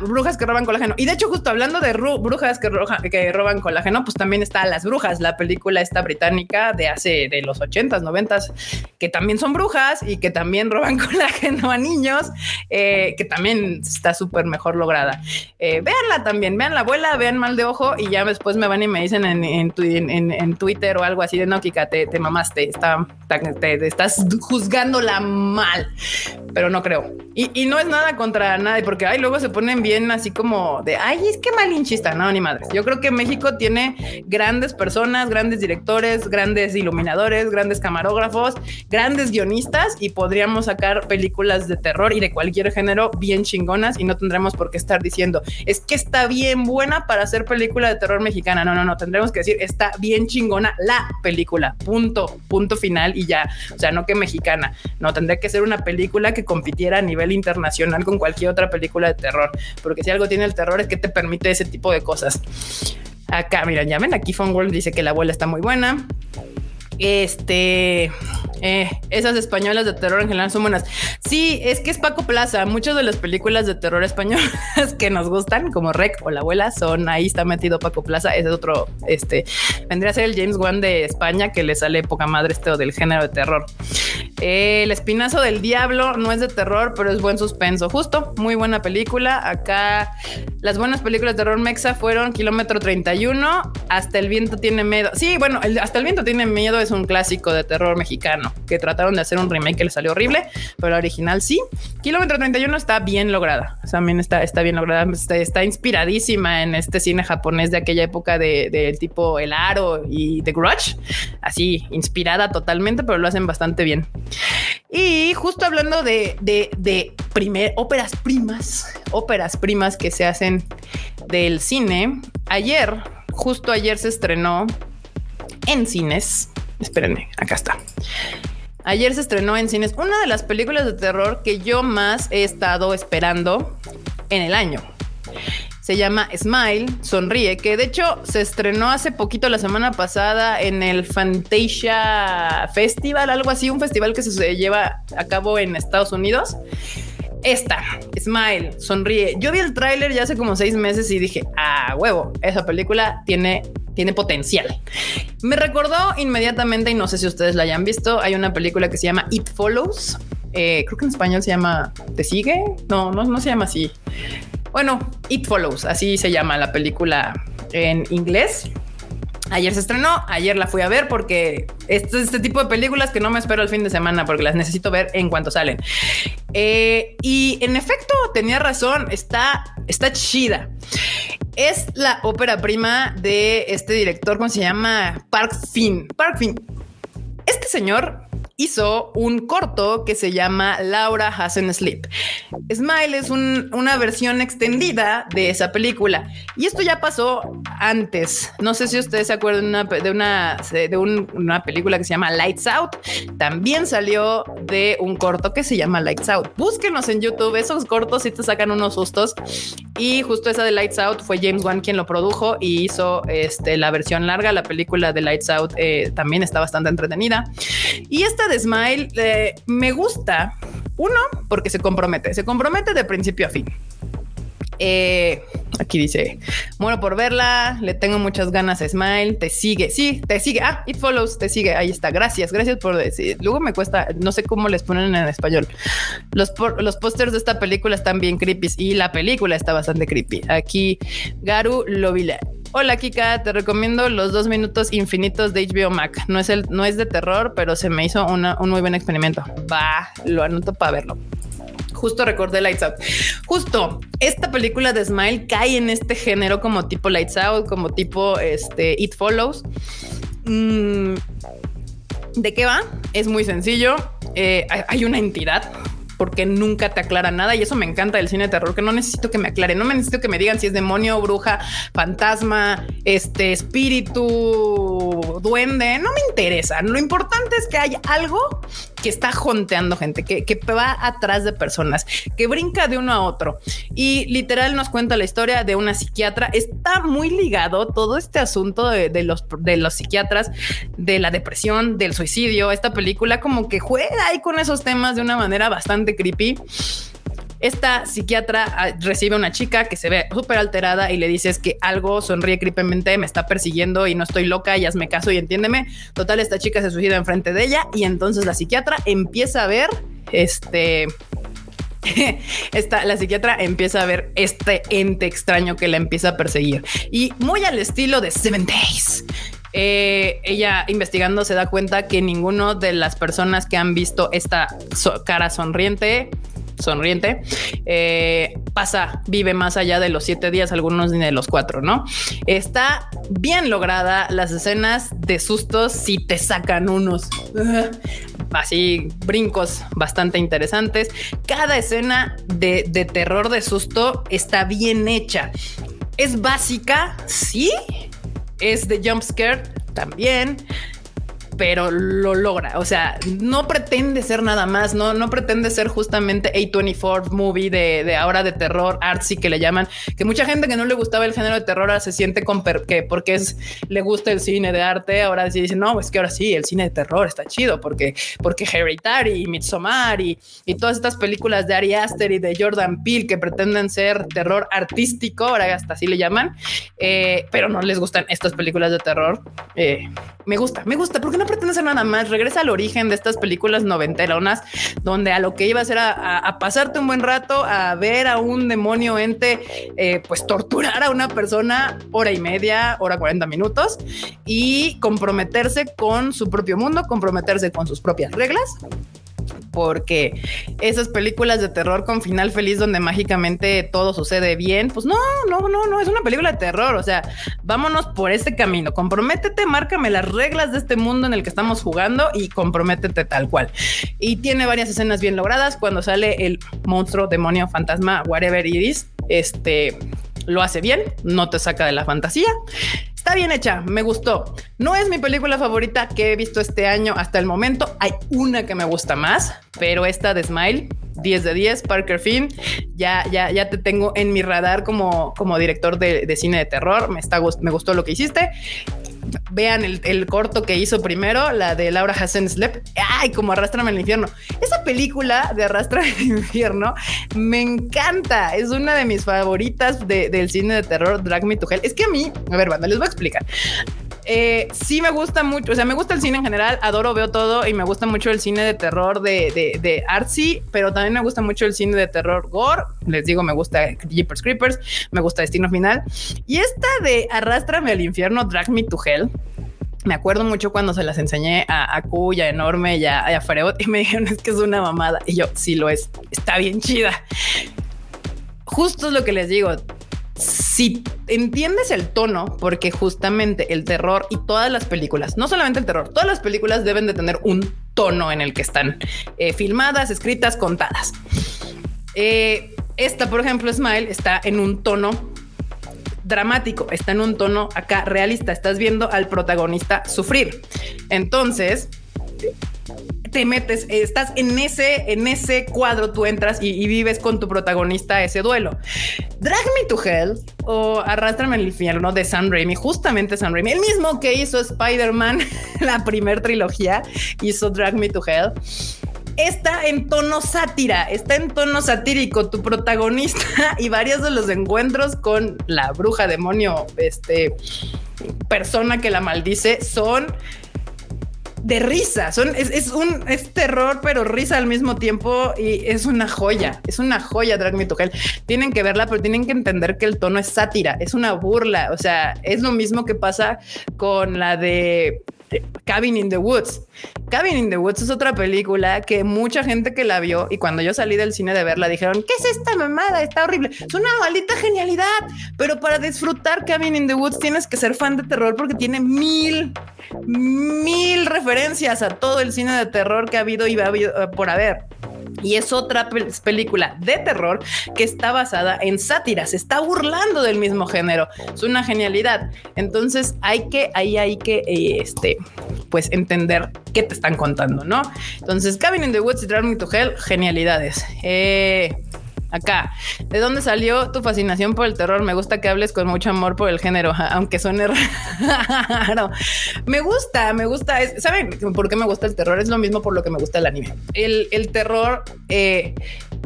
brujas que roban colágeno. Y de hecho, justo hablando de brujas que, que, roban colágeno, pues también está Las Brujas, la película esta británica de hace de los 80s, 90 que también son brujas y que también roban <laughs> colágeno a niños, eh, que también está súper mejor lograda. Eh, véanla también, vean la abuela, vean mal de ojo y ya después me van y me dicen en, en, Twitter o algo así de no, Kika, te, te mamaste, está, te, estás juzgándola mal, pero no creo. Y, no es nada contra nadie, porque ay, luego se pone ponen bien así como de, ay, es que malinchista, no, ni madre. Yo creo que México tiene grandes personas, grandes directores, grandes iluminadores, grandes camarógrafos, grandes guionistas y podríamos sacar películas de terror y de cualquier género bien chingonas y no tendremos por qué estar diciendo, es que está bien buena para hacer película de terror mexicana. No, no, no, tendremos que decir, está bien chingona la película, punto, punto final y ya. O sea, no que mexicana, no, tendría que ser una película que compitiera a nivel internacional con cualquier otra película de terror porque si algo tiene el terror es que te permite ese tipo de cosas. Acá, mira, ya ven, aquí Phone World dice que la abuela está muy buena. Este, eh, esas españolas de terror en general son buenas. Sí, es que es Paco Plaza. Muchas de las películas de terror españolas <laughs> que nos gustan, como Rec o La Abuela, son ahí está metido Paco Plaza. Es otro, este, vendría a ser el James Wan de España que le sale poca madre este del género de terror. El Espinazo del Diablo no es de terror, pero es buen suspenso. Justo, muy buena película. Acá las buenas películas de terror mexa fueron Kilómetro 31, Hasta el viento tiene miedo. Sí, bueno, Hasta el viento tiene miedo es un clásico de terror mexicano que trataron de hacer un remake que le salió horrible, pero la original sí. Kilómetro 31 está bien lograda. también está, está bien lograda. Está, inspiradísima en este cine japonés de aquella época de, tipo El Aro y The Grudge. Así, inspirada totalmente, pero lo hacen bastante bien. Y justo hablando de, de, de primer, óperas primas, óperas primas que se hacen del cine, ayer, justo ayer se estrenó en cines Espérenme, acá está. Ayer se estrenó en cines una de las películas de terror que yo más he estado esperando en el año. Se llama Smile, Sonríe, que de hecho se estrenó hace poquito la semana pasada en el Fantasia Festival, algo así, un festival que se lleva a cabo en Estados Unidos. Esta, Smile, Sonríe. Yo vi el tráiler ya hace como seis meses y dije, ah, huevo, esa película tiene tiene potencial. Me recordó inmediatamente, y no sé si ustedes la hayan visto, hay una película que se llama It Follows. Eh, creo que en español se llama ¿Te sigue? No, no, no se llama así. Bueno, It Follows, así se llama la película en inglés. Ayer se estrenó, ayer la fui a ver porque este, este tipo de películas que no me espero el fin de semana porque las necesito ver en cuanto salen. Eh, y en efecto, tenía razón, está, está chida. Es la ópera prima de este director, ¿cómo se llama? Park Finn. Park Finn. Este señor hizo un corto que se llama Laura Hasn't Sleep. Smile es una versión extendida de esa película y esto ya pasó antes. No sé si ustedes se acuerdan de una, de una película que se llama Lights Out. También salió de un corto que se llama Lights Out. Búsquenos en YouTube, esos cortos y te sacan unos sustos. Y justo esa de Lights Out fue James Wan quien lo produjo y hizo este, la versión larga. La película de Lights Out eh, también está bastante entretenida. Y esta Smile eh, me gusta. Uno, porque se compromete, se compromete de principio a fin. Eh, aquí dice, muero por verla, le tengo muchas ganas a Smile, te sigue, sí, te sigue, ah, It Follows, te sigue, ahí está, gracias, gracias por decir, luego me cuesta, no sé cómo les ponen en español, los, los pósters de esta película están bien creepy y la película está bastante creepy, aquí Garu Lovila. Hola Kika, te recomiendo los dos minutos infinitos de HBO Mac. No es el, no es de terror, pero se me hizo un muy buen experimento. Va, lo anoto para verlo justo recordé Lights Out. Justo esta película de Smile cae en este género como tipo Lights Out, como tipo este It Follows. Mm, ¿De qué va? Es muy sencillo. Eh, hay una entidad porque nunca te aclara nada y eso me encanta del cine de terror, que no necesito que me aclare, no me necesito que me digan si es demonio, bruja, fantasma, este espíritu, duende, no me interesa. Lo importante es que hay algo que está jonteando gente, que, que va atrás de personas, que brinca de uno a otro. Y literal nos cuenta la historia de una psiquiatra. Está muy ligado todo este asunto de, los, de los psiquiatras, de la depresión, del suicidio. Esta película como que juega ahí con esos temas de una manera bastante creepy. Esta psiquiatra ah, recibe a una chica que se ve súper alterada y le dices que algo sonríe creepymente, me está persiguiendo y no estoy loca y hazme caso y entiéndeme. Total, esta chica se suicida enfrente de ella y entonces la psiquiatra empieza a ver este <laughs> esta, la psiquiatra empieza a ver este ente extraño que la empieza a perseguir y muy al estilo de Seven Days. Eh, ella investigando se da cuenta que ninguno de las personas que han visto esta cara sonriente sonriente, eh, pasa, vive más allá de los siete días, algunos ni de los cuatro, ¿no? Está bien lograda las escenas de sustos si te sacan unos así brincos bastante interesantes. Cada escena de, de terror de susto está bien hecha. Es básica, sí. Es de jump scare también pero lo logra. O sea, no pretende ser nada más, no, no pretende ser justamente A24 movie de, de ahora de terror artsy que le llaman, que mucha gente que no le gustaba el género de terror ahora se siente con que porque es, le gusta el cine de arte, ahora sí dice, no, es que ahora sí, el cine de terror está chido porque, porque Hereditary y Midsommar y, y todas estas películas de Ari Aster y de Jordan Peele que pretenden ser terror artístico, ahora hasta así le llaman, eh, pero no les gustan estas películas de terror. Eh, me gusta, me gusta, porque no pretende ser nada más. Regresa al origen de estas películas noventeronas, donde a lo que iba a ser a, pasarte un buen rato, a ver a un demonio ente, eh, pues torturar a una persona hora y media, hora 40 minutos y comprometerse con su propio mundo, comprometerse con sus propias reglas porque esas películas de terror con final feliz donde mágicamente todo sucede bien, pues no, no, no, no, es una película de terror, o sea, vámonos por este camino, comprométete, márcame las reglas de este mundo en el que estamos jugando y comprométete tal cual. Y tiene varias escenas bien logradas cuando sale el monstruo, demonio, fantasma, whatever it is, este lo hace bien, no te saca de la fantasía. Está bien hecha, me gustó. No es mi película favorita que he visto este año hasta el momento. Hay una que me gusta más, pero esta de Smile, 10 de 10, Parker Finn, ya, ya, ya te tengo en mi radar como, como director de, cine de terror. Me, está, me gustó lo que hiciste vean el, corto que hizo primero, la de Laura Hassan Sleep. Ay, como Arrastrame al infierno. Esa película de Arrastrame al infierno me encanta. Es una de mis favoritas del cine de terror, Drag Me to Hell. Es que a mí, a ver, banda, les voy a explicar. Eh, sí me gusta mucho, o sea, me gusta el cine en general, adoro, veo todo y me gusta mucho el cine de terror de, de, de artsy, pero también me gusta mucho el cine de terror gore. Les digo, me gusta Jeepers Creepers, me gusta Destino Final. Y esta de Arrástrame al infierno, Drag Me to Hell, me acuerdo mucho cuando se las enseñé a, a Q Enorme y a, a Freud y me dijeron es que es una mamada. Y yo, sí lo es, está bien chida. Justo es lo que les digo si entiendes el tono, porque justamente el terror y todas las películas, no solamente el terror, todas las películas deben de tener un tono en el que están eh, filmadas, escritas, contadas. Eh, esta, por ejemplo, Smile está en un tono dramático, está en un tono acá realista, estás viendo al protagonista sufrir. Entonces, te metes, estás en ese, en ese cuadro, tú entras y, vives con tu protagonista ese duelo. Drag Me to Hell o Arrastrame al infierno de Sam Raimi, justamente Sam Raimi, el mismo que hizo Spider-Man, <laughs> la primer trilogía, hizo Drag Me to Hell está en tono sátira, está en tono satírico. Tu protagonista <laughs> y varios de los encuentros con la bruja demonio, este persona que la maldice, son de risa. Son, es, un es terror, pero risa al mismo tiempo y es una joya. Es una joya Drag Me. Tienen que verla, pero tienen que entender que el tono es sátira, es una burla. O sea, es lo mismo que pasa con la de Cabin in the Woods. Cabin in the Woods es otra película que mucha gente que la vio y cuando yo salí del cine de verla dijeron, ¿qué es esta mamada? Está horrible. Es una maldita genialidad. Pero para disfrutar Cabin in the Woods tienes que ser fan de terror porque tiene mil, mil referencias a todo el cine de terror que ha habido y va a haber por haber. Y es otra película de terror que está basada en sátiras, se está burlando del mismo género. Es una genialidad. Entonces hay que, ahí hay que, eh, este, pues entender qué te están contando, ¿no? Entonces, Cabin in the Woods y Drag Me to Hell, genialidades. Eh, acá. ¿De dónde salió tu fascinación por el terror? Me gusta que hables con mucho amor por el género, aunque suene <laughs> raro. Me gusta, me gusta. ¿Saben por qué me gusta el terror? Es lo mismo por lo que me gusta el anime. El, terror eh,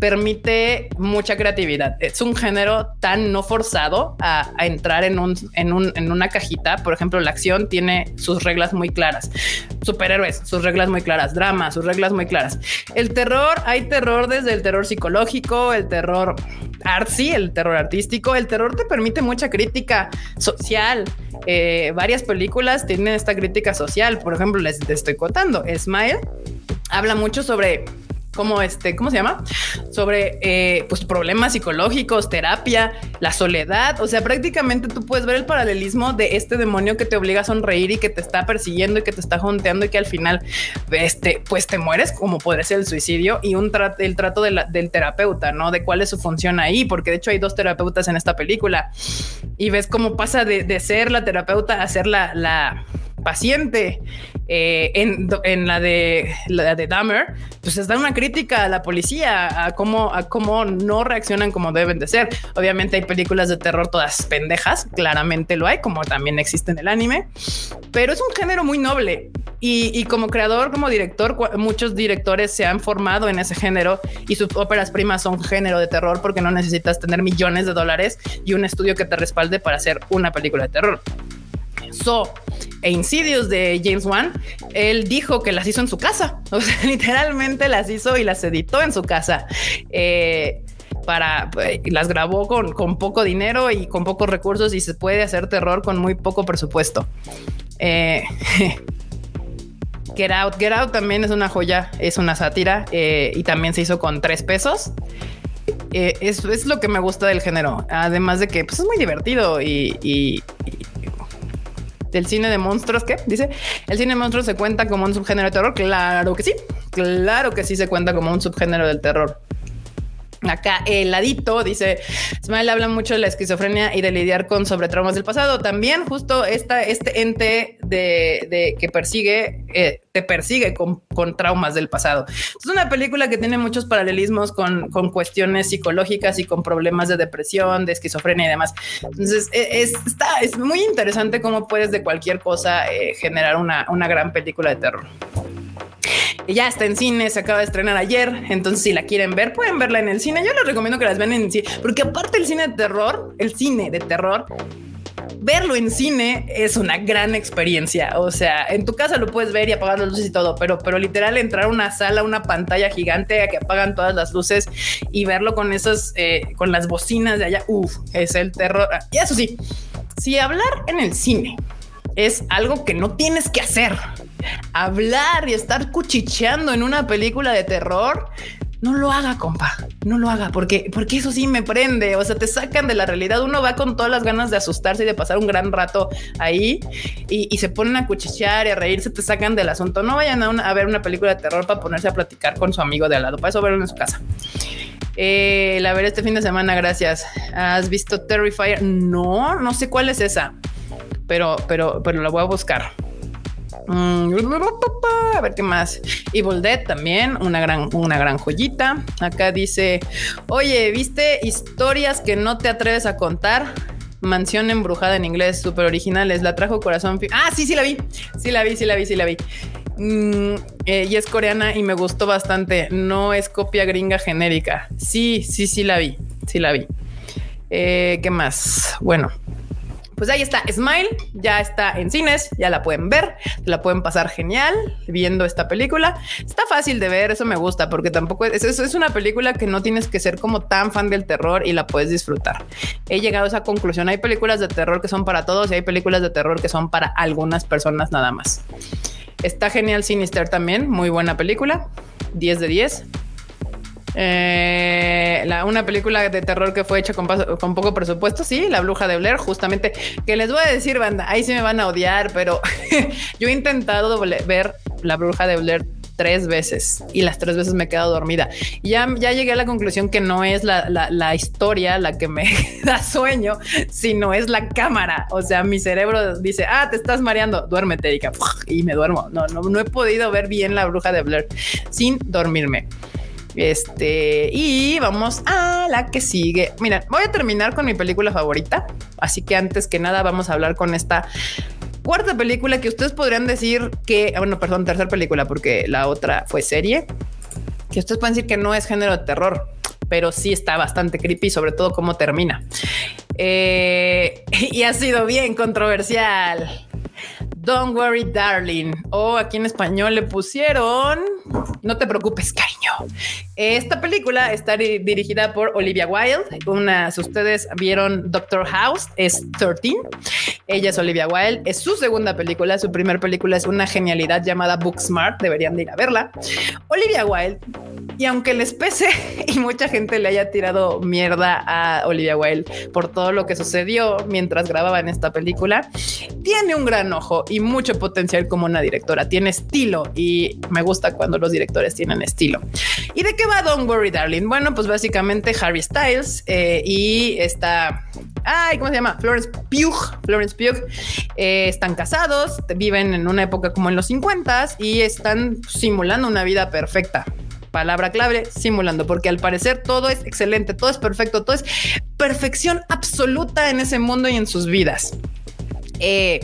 permite mucha creatividad. Es un género tan no forzado a, entrar en una cajita. Por ejemplo, la acción tiene sus reglas muy claras. Superhéroes, sus reglas muy claras. Drama, sus reglas muy claras. El terror, hay terror desde el terror psicológico, el terror artsy, el terror artístico. El terror te permite mucha crítica social. Eh, varias películas tienen esta crítica social. Por ejemplo, les estoy contando. Smile habla mucho sobre como este, ¿cómo se llama? Sobre eh, pues problemas psicológicos, terapia, la soledad. O sea, prácticamente tú puedes ver el paralelismo de este demonio que te obliga a sonreír y que te está persiguiendo y que te está jonteando y que al final, este, pues te mueres, como podría ser el suicidio y un trato, el trato del terapeuta, no de cuál es su función ahí, porque de hecho hay dos terapeutas en esta película y ves cómo pasa de, ser la terapeuta a ser la, la paciente eh, en, la de la de Dahmer, pues es dar una crítica a la policía, a cómo, a cómo no reaccionan como deben de ser. Obviamente hay películas de terror todas pendejas, claramente lo hay, como también existe en el anime, pero es un género muy noble. Y, y como creador, como director, muchos directores se han formado en ese género y sus óperas primas son género de terror porque no necesitas tener millones de dólares y un estudio que te respalde para hacer una película de terror. So e Insidious de James Wan, él dijo que las hizo en su casa. <laughs> O sea, literalmente las hizo y las editó en su casa. Eh, para eh, las grabó con, con, poco dinero y con pocos recursos y se puede hacer terror con muy poco presupuesto. Eh, <laughs> Get Out, Get Out también es una joya, es una sátira y también se hizo con tres pesos. eso es lo que me gusta del género, además de que pues, es muy divertido y del cine de monstruos, ¿qué? Dice, ¿el cine de monstruos se cuenta como un subgénero de terror? Claro que sí, claro que sí se cuenta como un subgénero del terror. Acá el ladito dice Smile habla mucho de la esquizofrenia y de lidiar con sobre traumas del pasado. También justo esta, este ente de, que persigue, eh, te persigue con, traumas del pasado. Es una película que tiene muchos paralelismos con, cuestiones psicológicas y con problemas de depresión, de esquizofrenia y demás. Entonces e, es, está, es muy interesante cómo puedes de cualquier cosa eh, generar una, una gran película de terror ya está en cine, se acaba de estrenar ayer. Entonces, si la quieren ver, pueden verla en el cine. Yo les recomiendo que las vean en cine, porque aparte el cine de terror, el cine de terror, verlo en cine es una gran experiencia. O sea, en tu casa lo puedes ver y apagar las luces y todo, pero, pero literal entrar a una sala, una pantalla gigante a que apagan todas las luces y verlo con esas, eh, con las bocinas de allá, uff, es el terror. Y eso sí, si hablar en el cine es algo que no tienes que hacer hablar y estar cuchicheando en una película de terror, no lo haga, compa, no lo haga, porque, porque eso sí me prende, o sea, te sacan de la realidad, uno va con todas las ganas de asustarse y de pasar un gran rato ahí y, se ponen a cuchichear y a reírse, te sacan del asunto, no vayan a, ver una película de terror para ponerse a platicar con su amigo de al lado, para eso verlo en su casa. Eh, la veré este fin de semana, gracias. ¿Has visto Terrifier? No, no sé cuál es esa, pero, pero, pero la voy a buscar. Mm, a ver qué más. Evil Dead también, una gran, una gran joyita. Acá dice: Oye, ¿viste historias que no te atreves a contar? Mansión embrujada en inglés, súper originales. La trajo Corazón. Ah, sí, sí la vi. Sí la vi, sí la vi, sí la vi. Mm, eh, y es coreana y me gustó bastante. No es copia gringa genérica. Sí, sí, sí la vi. Sí la vi. Eh, ¿Qué más? Bueno, pues ahí está Smile, ya está en cines, ya la pueden ver, la pueden pasar genial viendo esta película. Está fácil de ver, eso me gusta, porque tampoco es, es, una película que no tienes que ser como tan fan del terror y la puedes disfrutar. He llegado a esa conclusión. Hay películas de terror que son para todos y hay películas de terror que son para algunas personas nada más. Está genial Sinister también, muy buena película, 10 de 10. Eh, la, una película de terror que fue hecha con, poco presupuesto, sí, La Bruja de Blair, justamente, que les voy a decir, banda, ahí sí me van a odiar, pero <laughs> yo he intentado ver La Bruja de Blair tres veces y las tres veces me he quedado dormida. Ya, ya llegué a la conclusión que no es la, la, historia la que me <laughs> da sueño, sino es la cámara. O sea, mi cerebro dice, ah, te estás mareando, duérmete, Erika. Y me duermo. No, no, no he podido ver bien la bruja de Blair sin dormirme. Este, y vamos a la que sigue. Mira, voy a terminar con mi película favorita. Así que antes que nada, vamos a hablar con esta cuarta película que ustedes podrían decir que, ah, bueno, perdón, tercera película, porque la otra fue serie, que ustedes pueden decir que no es género de terror, pero sí está bastante creepy, sobre todo cómo termina. Eh, <laughs> y ha sido bien controversial. Don't worry, darling. O aquí en español le pusieron No te preocupes, cariño. Esta película está dirigida por Olivia Wilde. Unas ustedes vieron Doctor House, es 13. Ella es Olivia Wilde. Es su segunda película. Su primera película es una genialidad llamada Book Smart. Deberían de ir a verla. Olivia Wilde. Y aunque les pese <laughs> y mucha gente le haya tirado mierda a Olivia Wilde por todo lo que sucedió mientras grababan esta película, tiene un gran ojo y mucho potencial como una directora. Tiene estilo y me gusta cuando los directores tienen estilo. ¿Y de qué va Don't Worry Darling? Bueno, pues básicamente Harry Styles eh, y está, ay, ¿cómo se llama? Florence Pugh. Florence Pugh eh, están casados, viven en una época como en los 50 y están simulando una vida perfecta palabra clave, simulando, porque al parecer todo es excelente, todo es perfecto, todo es perfección absoluta en ese mundo y en sus vidas. Eh,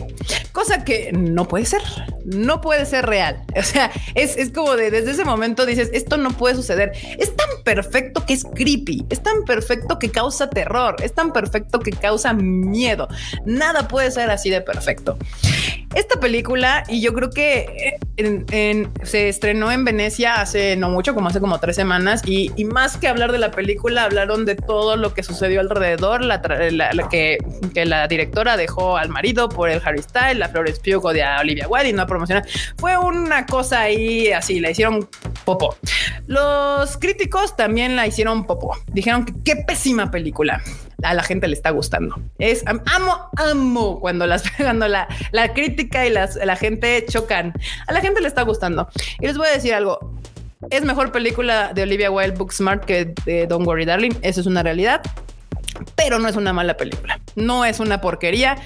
cosa que no puede ser, no puede ser real. <laughs> O sea, es, es, como de desde ese momento dices, esto no puede suceder. Es tan perfecto que es creepy, es tan perfecto que causa terror, es tan perfecto que causa miedo. Nada puede ser así de perfecto. Esta película, y yo creo que eh, se estrenó en Venecia hace no mucho, como hace como tres semanas, y, más que hablar de la película, hablaron de todo lo que sucedió alrededor, la, que, la directora dejó al marido por el Harry Styles, la Flores Pugh de Olivia Wilde no promocionar. Fue una cosa ahí así, la hicieron popo. Los críticos también la hicieron popo. Dijeron que qué pésima película a la gente le está gustando. Es amo, amo cuando las <laughs> cuando la, la crítica y las, la gente chocan. A la gente le está gustando. Y les voy a decir algo. Es mejor película de Olivia Wilde Booksmart que de Don't Worry Darling. Eso es una realidad pero no es una mala película. No es una porquería.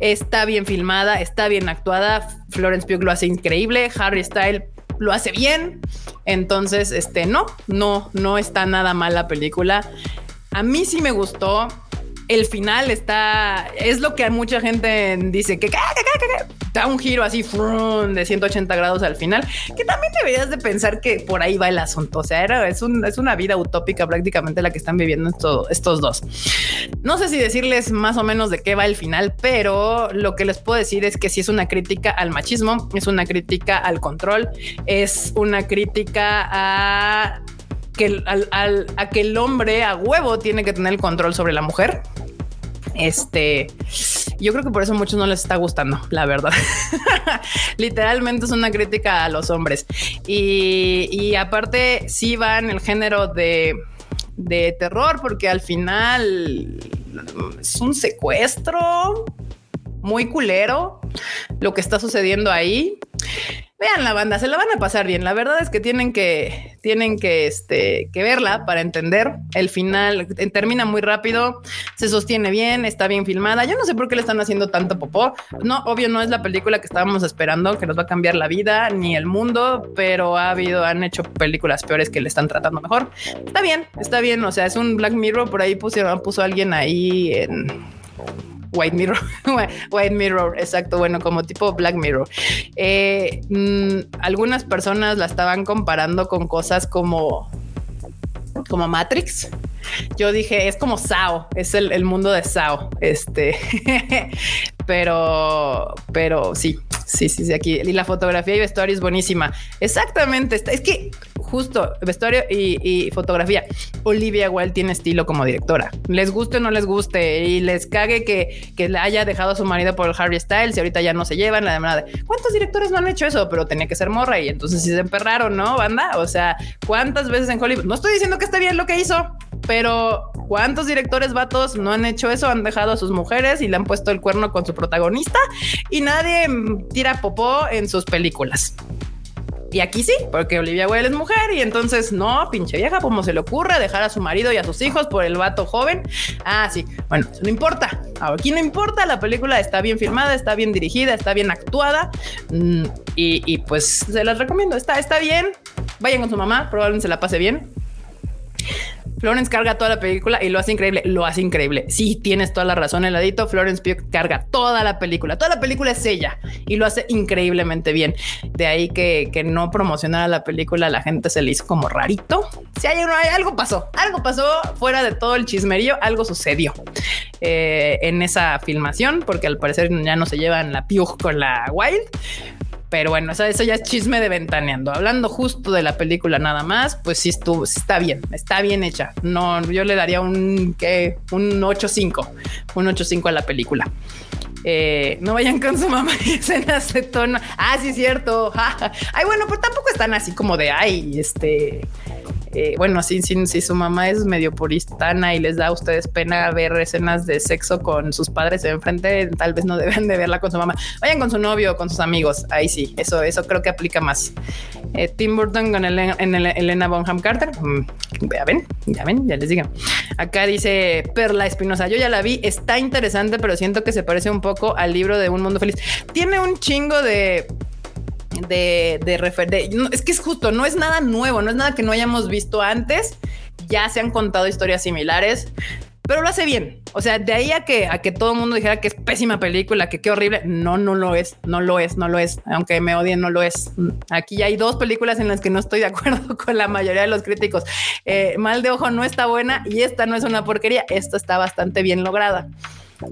Está bien filmada, está bien actuada. Florence Pugh lo hace increíble. Harry Style lo hace bien. Entonces, este no, no, no está nada mal la película. A mí sí me gustó el final está, es lo que mucha gente dice que, da un giro así de 180 grados al final, que también deberías de pensar que por ahí va el asunto. O sea, era, es, es una vida utópica prácticamente la que están viviendo estos dos. No sé si decirles más o menos de qué va el final, pero lo que les puedo decir es que si es una crítica al machismo, es una crítica al control, es una crítica a que, al, a que el hombre a huevo tiene que tener el control sobre la mujer. Este, yo creo que por eso a muchos no les está gustando, la verdad. <laughs> Literalmente es una crítica a los hombres. Y, y aparte, sí va en el género de, de terror, porque al final es un secuestro muy culero lo que está sucediendo ahí. Vean la banda, se la van a pasar bien. La verdad es que tienen que, tienen que, este, que verla para entender. El final eh, termina muy rápido, se sostiene bien, está bien filmada. Yo no sé por qué le están haciendo tanto popó. No, obvio, no es la película que estábamos esperando, que nos va a cambiar la vida ni el mundo, pero ha habido, han hecho películas peores que le están tratando mejor. Está bien, está bien. O sea, es un Black Mirror. Por ahí puso alguien ahí en White Mirror, <laughs> White Mirror, exacto, bueno, como tipo Black Mirror. Eh, mm, algunas personas la estaban comparando con cosas como como Matrix. Yo dije, es como Sao, es el, mundo de Sao. Este, <laughs> pero, pero sí, sí, sí, sí, aquí. Y la fotografía y vestuario es buenísima. Exactamente. Es que justo vestuario y, fotografía. Olivia Wilde tiene estilo como directora. Les guste o no les guste y les cague que, que le haya dejado a su marido por el Harry Styles y ahorita ya no se llevan. La verdad, ¿cuántos directores no han hecho eso? Pero tenía que ser morra y entonces sí se emperraron, ¿no? Banda. O sea, ¿cuántas veces en Hollywood? No estoy diciendo que esté bien lo que hizo, pero ¿cuántos directores vatos no han hecho eso? Han dejado a sus mujeres y le han puesto el cuerno con su protagonista y nadie tira popó en sus películas. Y aquí sí, porque Olivia Wilde es mujer y entonces no, pinche vieja, como se le ocurre dejar a su marido y a sus hijos por el vato joven. Ah, sí, bueno, eso no importa. Aquí no importa, la película está bien filmada, está bien dirigida, está bien actuada mm, y, pues se las recomiendo. Está, está bien. Vayan con su mamá, probablemente se la pase bien. Florence carga toda la película y lo hace increíble. Lo hace increíble. Sí, tienes toda la razón, heladito. Florence Pugh carga toda la película. Toda la película es ella y lo hace increíblemente bien. De ahí que, que no promocionara la película, la gente se le hizo como rarito. Si hay, algo pasó, algo pasó fuera de todo el chismerío, algo sucedió eh, en esa filmación, porque al parecer ya no se llevan la Pugh con la Wild pero bueno, eso, eso ya es chisme de ventaneando. Hablando justo de la película nada más, pues sí estuvo, está bien, está bien hecha. No, yo le daría un que un 8.5, un 8.5 a la película. Eh, no vayan con su mamá y escenas de tono. Ah, sí, cierto. <laughs> ay, bueno, pues tampoco están así como de ay, este bueno, si, si, su mamá es medio puristana y les da a ustedes pena ver escenas de sexo con sus padres enfrente, tal vez no <laughs> deben de verla con su mamá. Vayan con su novio, con sus amigos. Ahí sí, eso, eso creo que aplica más. Eh, Tim Burton con Elena, en Elena Bonham Carter. Mm, ya ven, ya ven, ya les digo. Acá dice Perla Espinosa. Yo ya la vi, está interesante, pero siento que se parece un poco al libro de Un Mundo Feliz. Tiene un chingo de de, de, es que es justo, no es nada nuevo, no es nada que no hayamos visto antes. Ya se han contado historias similares, pero lo hace bien. O sea, de ahí a que, a que todo el mundo dijera que es pésima película, que qué horrible. No, no lo es, no lo es, no lo es. Aunque me odien, no lo es. Aquí hay dos películas en las que no estoy de acuerdo <laughs> con la mayoría de los críticos. Eh, Mal de Ojo no está buena y esta no es una porquería. Esto está bastante bien lograda.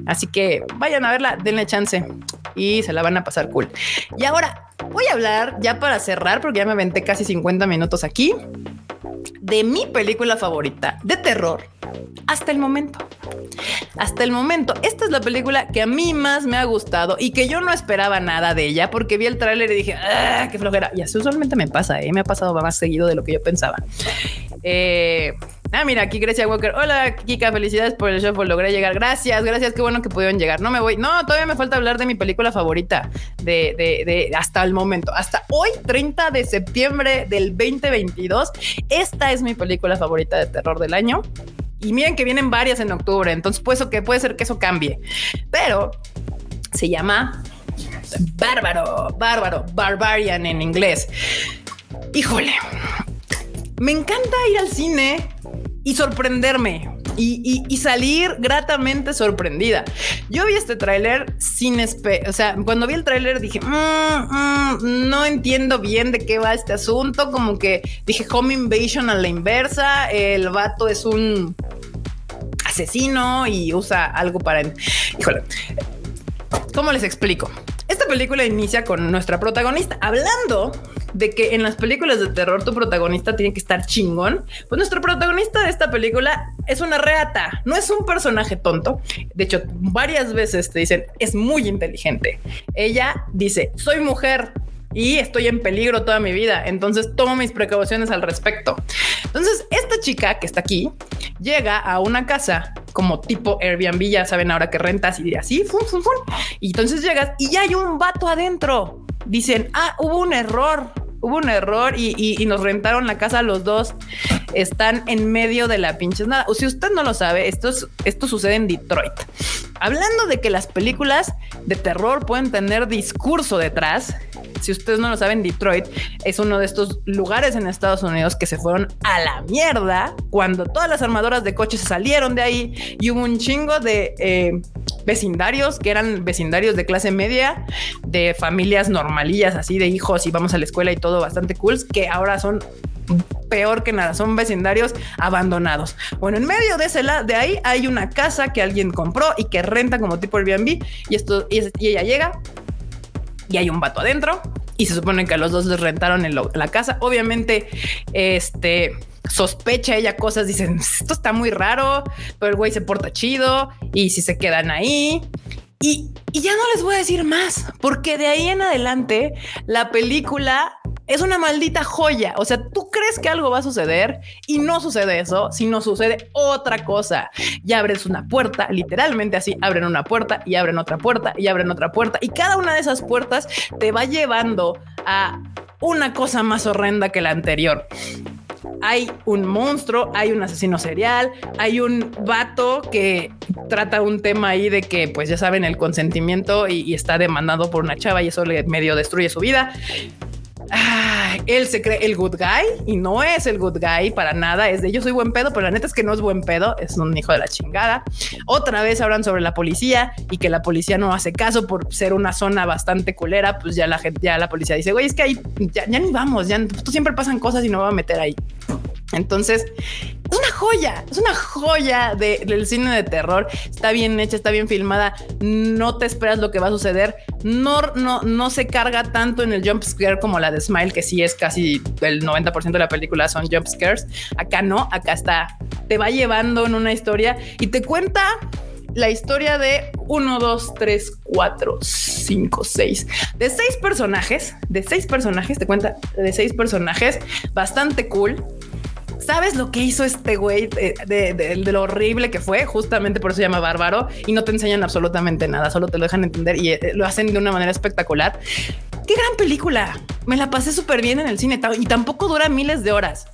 Así que vayan a verla, denle chance y se la van a pasar cool. Y ahora voy a hablar ya para cerrar, porque ya me aventé casi 50 minutos aquí, de mi película favorita de terror hasta el momento. Hasta el momento, esta es la película que a mí más me ha gustado y que yo no esperaba nada de ella porque vi el tráiler y dije, ah, qué flojera. Y así usualmente me pasa, ¿eh? me ha pasado más seguido de lo que yo pensaba. Eh, Ah, mira, aquí Grecia Walker. Hola, Kika, felicidades por el por lograr llegar. Gracias, gracias, qué bueno que pudieron llegar. No me voy. No, todavía me falta hablar de mi película favorita de, hasta el momento. Hasta hoy, 30 de septiembre del 2022. Esta es mi película favorita de terror del año. Y miren que vienen varias en octubre, entonces pues, puede ser que eso cambie. Pero se llama Bárbaro, Bárbaro, Barbarian en inglés. Híjole, me encanta ir al cine y sorprenderme y, salir gratamente sorprendida. Yo vi este tráiler sin o sea, cuando vi el tráiler dije, mm, mm, no entiendo bien de qué va este asunto, como que dije home invasion a la inversa, el vato es un asesino y usa algo para... Híjole, ¿cómo les explico? Esta película inicia con nuestra protagonista hablando de que en las películas de terror tu protagonista tiene que estar chingón, pues nuestro protagonista de esta película es una reata, no es un personaje tonto. De hecho, varias veces te dicen, es muy inteligente. Ella dice, soy mujer, y estoy en peligro toda mi vida. Entonces tomo mis precauciones al respecto. Entonces, esta chica que está aquí llega a una casa como tipo Airbnb, ya saben ahora que rentas y así, fun, fun, y entonces llegas y ya hay un vato adentro. Dicen, ah, hubo un error, hubo un error y, nos rentaron la casa los dos. Están en medio de la pinche nada. O si usted no lo sabe, esto, esto sucede en Detroit. Hablando de que las películas de terror pueden tener discurso detrás, si ustedes no lo saben, Detroit es uno de estos lugares en Estados Unidos que se fueron a la mierda cuando todas las armadoras de coches salieron de ahí y hubo un chingo de eh, vecindarios que eran vecindarios de clase media, de familias normalillas, así de hijos y vamos a la escuela y todo bastante cool, que ahora son peor que nada, son vecindarios abandonados. Bueno, en medio de ese lado, de ahí hay una casa que alguien compró y que renta como tipo Airbnb y esto y, ella llega y hay un vato adentro y se supone que a los dos les rentaron en la casa. Obviamente, este sospecha ella cosas, dicen esto está muy raro, pero el güey se porta chido y si se quedan ahí. Y, y ya no les voy a decir más, porque de ahí en adelante la película es una maldita joya. O sea, tú crees que algo va a suceder y no sucede eso, sino sucede otra cosa. Y abres una puerta, literalmente así, abren una puerta y abren otra puerta y abren otra puerta. Y cada una de esas puertas te va llevando a una cosa más horrenda que la anterior hay un monstruo, hay un asesino serial, hay un vato que trata un tema ahí de que, pues ya saben, el consentimiento y, y está demandado por una chava y eso le medio destruye su vida él se cree el good guy y no es el good guy para nada. Es de yo soy buen pedo, pero la neta es que no es buen pedo. Es un hijo de la chingada. Otra vez hablan sobre la policía y que la policía no hace caso por ser una zona bastante culera. Pues ya la gente, ya la policía dice, güey, es que ahí ya, ni vamos, ya siempre pasan cosas y no va a meter ahí. Entonces, es una joya, es una joya del cine de terror. Está bien hecha, está bien filmada. No te esperas lo que va a suceder. No, no, no se carga tanto en el jump scare como la de Smile, que sí es casi el 90% de la película son jump scares. Acá no, acá está. Te va llevando en una historia y te cuenta la historia de 1, 2, 3, 4, 5, 6. De seis personajes, de seis personajes, te cuenta de seis personajes, bastante cool ¿Sabes lo que hizo este güey de, lo horrible que fue? Justamente por eso se llama bárbaro y no te enseñan absolutamente nada, solo te lo dejan entender y eh, lo hacen de una manera espectacular. Qué gran película. Me la pasé súper bien en el cine y tampoco dura miles de horas.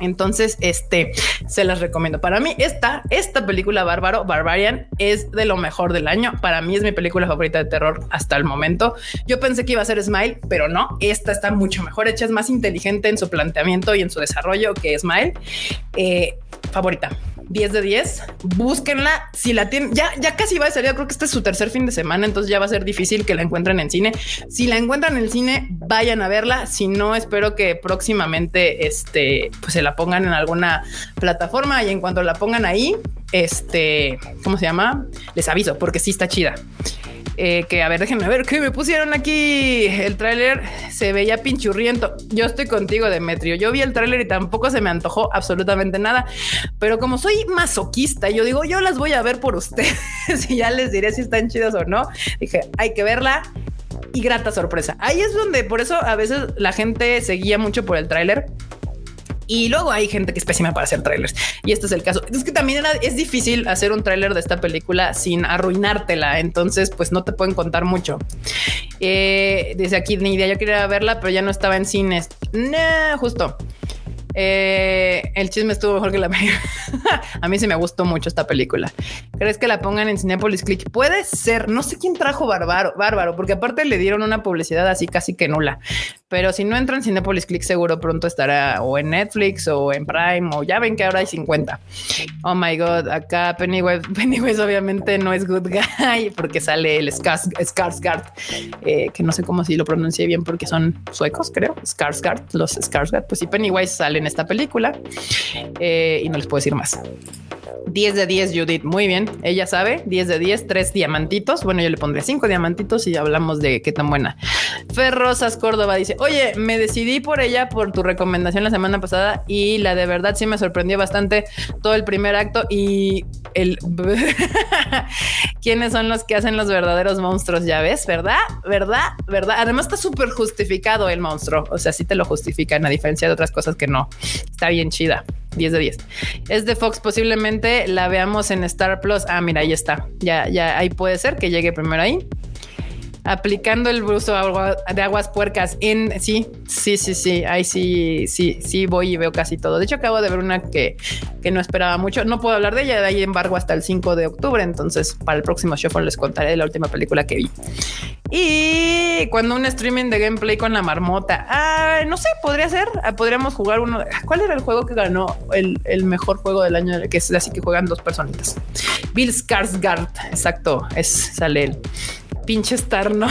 Entonces, este se las recomiendo. Para mí, esta, esta película Bárbaro, Barbarian, es de lo mejor del año. Para mí es mi película favorita de terror hasta el momento. Yo pensé que iba a ser Smile, pero no. Esta está mucho mejor hecha, es más inteligente en su planteamiento y en su desarrollo que Smile. Eh, favorita. 10 de 10. Búsquenla. Si la tienen, ya, ya casi va a salir. Creo que este es su tercer fin de semana, entonces ya va a ser difícil que la encuentren en cine. Si la encuentran en cine, vayan a verla. Si no, espero que próximamente este, pues se la pongan en alguna plataforma y en cuanto la pongan ahí, este, ¿cómo se llama? Les aviso porque sí está chida. Eh, que a ver, déjenme ver qué me pusieron aquí. El tráiler se veía pinchurriento. Yo estoy contigo, Demetrio. Yo vi el tráiler y tampoco se me antojó absolutamente nada. Pero como soy masoquista, yo digo, yo las voy a ver por ustedes <laughs> y ya les diré si están chidas o no. Dije, hay que verla y grata sorpresa. Ahí es donde por eso a veces la gente se guía mucho por el tráiler y luego hay gente que es pésima para hacer trailers. Y este es el caso. Es que también es difícil hacer un tráiler de esta película sin arruinártela. Entonces, pues no te pueden contar mucho. Eh, desde aquí, ni idea. Yo quería verla, pero ya no estaba en cines. No, justo. Eh, el chisme estuvo mejor que la <laughs> película. a mí sí me gustó mucho esta película. ¿Crees que la pongan en Cinepolis Click? Puede ser. No sé quién trajo Bárbaro, Bárbaro, porque aparte le dieron una publicidad así casi que nula. Pero si no entra en Cinepolis Click, seguro pronto estará o en Netflix o en Prime o ya ven que ahora hay 50. Oh my God, acá Pennywise, <laughs> Pennywise obviamente no es good guy porque sale el Skarsgård, eh, que no sé cómo si lo pronuncié bien porque son suecos, creo. Skarsgård, los Skarsgård. Pues sí, Pennywise sale esta película eh, y no les puedo decir más. 10 de 10, Judith. Muy bien. Ella sabe. 10 de 10, 3 diamantitos. Bueno, yo le pondré 5 diamantitos y hablamos de qué tan buena. Ferrosas Córdoba dice: Oye, me decidí por ella por tu recomendación la semana pasada y la de verdad sí me sorprendió bastante todo el primer acto y el <laughs> quiénes son los que hacen los verdaderos monstruos, ya ves, ¿verdad? ¿Verdad? ¿Verdad? Además está súper justificado el monstruo. O sea, sí te lo justifican a diferencia de otras cosas que no. Está bien chida. 10 de 10. Es de Fox, posiblemente la veamos en Star Plus. Ah, mira, ahí está. Ya, ya, ahí puede ser que llegue primero ahí aplicando el uso de aguas puercas en sí, sí, sí, sí, ahí sí, sí, sí voy y veo casi todo. De hecho, acabo de ver una que, que no esperaba mucho. No puedo hablar de ella, de ahí embargo hasta el 5 de octubre. Entonces, para el próximo show les contaré la última película que vi. Y cuando un streaming de gameplay con la marmota, ah, no sé, podría ser, ah, podríamos jugar uno. ¿Cuál era el juego que ganó el, el mejor juego del año? Que es así que juegan dos personitas. Bill Skarsgård, exacto, es sale él pinche estar, ¿no?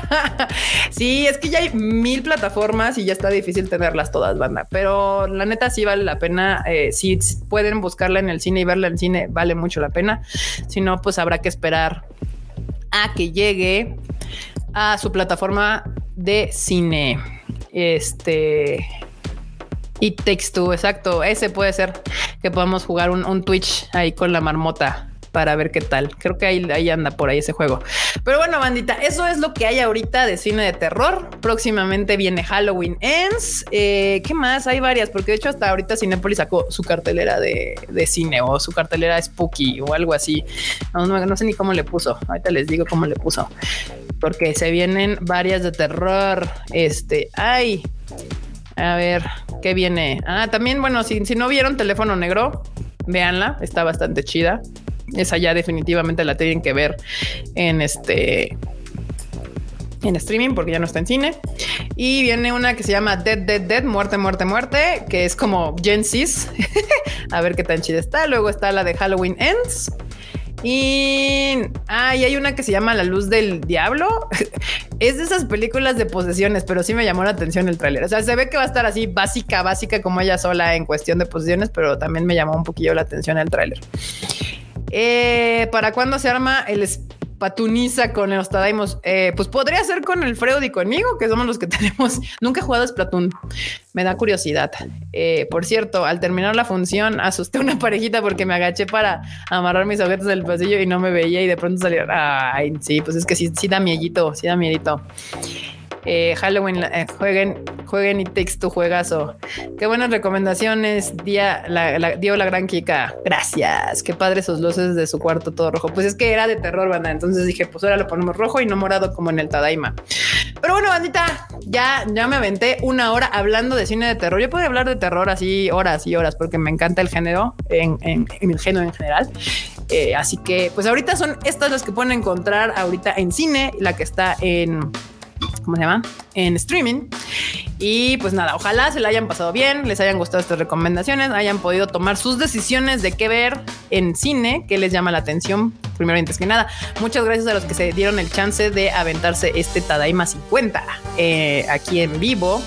<laughs> sí, es que ya hay mil plataformas y ya está difícil tenerlas todas, banda. Pero la neta sí vale la pena. Eh, si pueden buscarla en el cine y verla en cine, vale mucho la pena. Si no, pues habrá que esperar a que llegue a su plataforma de cine. Este y texto, exacto. Ese puede ser que podamos jugar un Twitch ahí con la marmota para ver qué tal. Creo que ahí, ahí anda por ahí ese juego. Pero bueno, bandita, eso es lo que hay ahorita de cine de terror. Próximamente viene Halloween Ends. Eh, ¿Qué más? Hay varias, porque de hecho hasta ahorita Cinepolis sacó su cartelera de, cine o su cartelera spooky o algo así. No, no, sé ni cómo le puso. Ahorita les digo cómo le puso. Porque se vienen varias de terror. Este, ay, a ver, ¿qué viene? Ah, también, bueno, si, si no vieron Teléfono Negro, véanla, está bastante chida. Esa ya definitivamente la tienen que ver en este en streaming porque ya no está en cine. Y viene una que se llama Dead, Dead, Dead, Muerte, Muerte, Muerte, que es como Genesis. <laughs> a ver qué tan chida está. Luego está la de Halloween Ends. Y, ah, hay una que se llama La Luz del Diablo. <laughs> es de esas películas de posesiones, pero sí me llamó la atención el tráiler. O sea, se ve que va a estar así básica, básica como ella sola en cuestión de posesiones, pero también me llamó un poquillo la atención el tráiler. Eh, ¿Para cuándo se arma el Spatuniza con los Tadaimos? Eh, pues podría ser con el Freud y conmigo, que somos los que <laughs> tenemos. Nunca he jugado Splatoon. Me da curiosidad. Eh, por cierto, al terminar la función, asusté una parejita porque me agaché para amarrar mis objetos del pasillo y no me veía y de pronto salieron. Ay, sí, pues es que sí, sí da miedito, sí da miedito. Eh, Halloween, eh, jueguen, jueguen y Takes tu juegazo. Qué buenas recomendaciones, Día, la, dio la gran Kika. Gracias. Qué padre sus luces de su cuarto todo rojo. Pues es que era de terror, banda. Entonces dije, pues ahora lo ponemos rojo y no morado como en el Tadaima. Pero bueno, bandita, ya, ya me aventé una hora hablando de cine de terror. Yo puedo hablar de terror así horas y horas porque me encanta el género en, el género en general. Eh, así que, pues ahorita son estas las que pueden encontrar ahorita en cine, la que está en ¿cómo se llama? En streaming. Y pues nada, ojalá se la hayan pasado bien, les hayan gustado estas recomendaciones, hayan podido tomar sus decisiones de qué ver en cine, qué les llama la atención. Primero antes que nada, muchas gracias a los que se dieron el chance de aventarse este Tadaima 50 eh, aquí en vivo.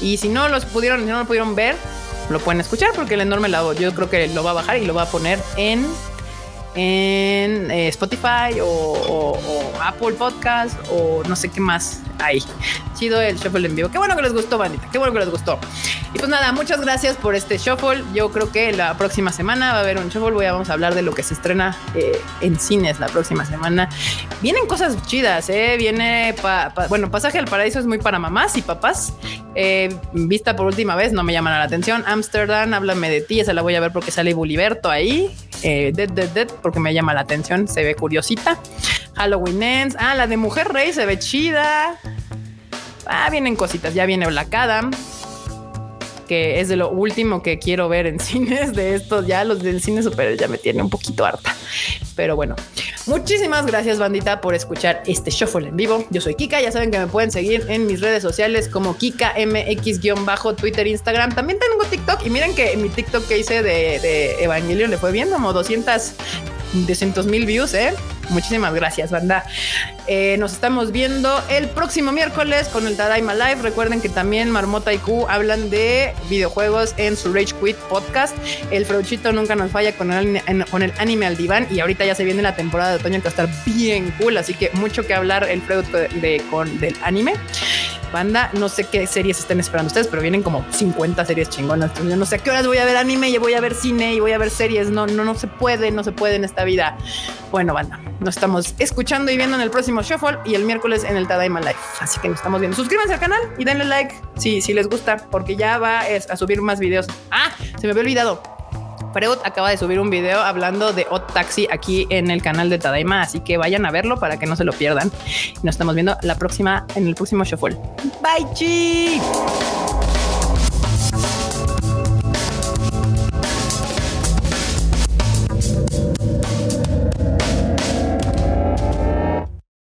Y si no los pudieron, si no lo pudieron ver, lo pueden escuchar porque el enorme lado yo creo que lo va a bajar y lo va a poner en en eh, Spotify o, Apple Podcast o no sé qué más hay. Chido el shuffle en vivo. Qué bueno que les gustó, bandita. Qué bueno que les gustó. Y pues nada, muchas gracias por este shuffle. Yo creo que la próxima semana va a haber un shuffle. Voy a, vamos a hablar de lo que se estrena eh, en cines la próxima semana. Vienen cosas chidas, ¿eh? Viene, bueno, Pasaje al Paraíso es muy para mamás y papás. Eh, vista por última vez, no me llaman la atención. Amsterdam, háblame de ti. Esa la voy a ver porque sale Buliberto ahí. Dead, Dead, Dead, porque me llama la atención, se ve curiosita. Halloween Ends, ah, la de Mujer Rey se ve chida. Ah, vienen cositas, ya viene Black Adam que es de lo último que quiero ver en <laughs> cines de estos. Ya los del cine super ya me tiene un poquito harta. Pero bueno, muchísimas gracias, bandita, por escuchar este shuffle en vivo. Yo soy Kika. Ya saben que me pueden seguir en mis redes sociales como Kika MX- Twitter, Instagram. También tengo TikTok. Y miren que mi TikTok que hice de, de Evangelion le fue bien como 200 200 mil views, ¿eh? Muchísimas gracias, banda. Eh, nos estamos viendo el próximo miércoles con el Tadaima Live. Recuerden que también Marmota y Q hablan de videojuegos en su Rage Quit podcast. El Freuchito nunca nos falla con el, con el anime al diván y ahorita ya se viene la temporada de otoño que va a estar bien cool, así que mucho que hablar el Freud de, con, del anime. Banda, no sé qué series estén esperando ustedes, pero vienen como 50 series chingonas. Yo no sé a qué horas voy a ver anime y voy a ver cine y voy a ver series. No, no, no se puede, no se puede en esta vida. Bueno, banda, nos estamos escuchando y viendo en el próximo Shuffle y el miércoles en el Tadaima Live. Así que nos estamos viendo. Suscríbanse al canal y denle like si, si les gusta, porque ya va a subir más videos. Ah, se me había olvidado Freud acaba de subir un video hablando de Hot Taxi aquí en el canal de Tadaima, así que vayan a verlo para que no se lo pierdan. Nos estamos viendo la próxima en el próximo Shuffle. Bye, chi.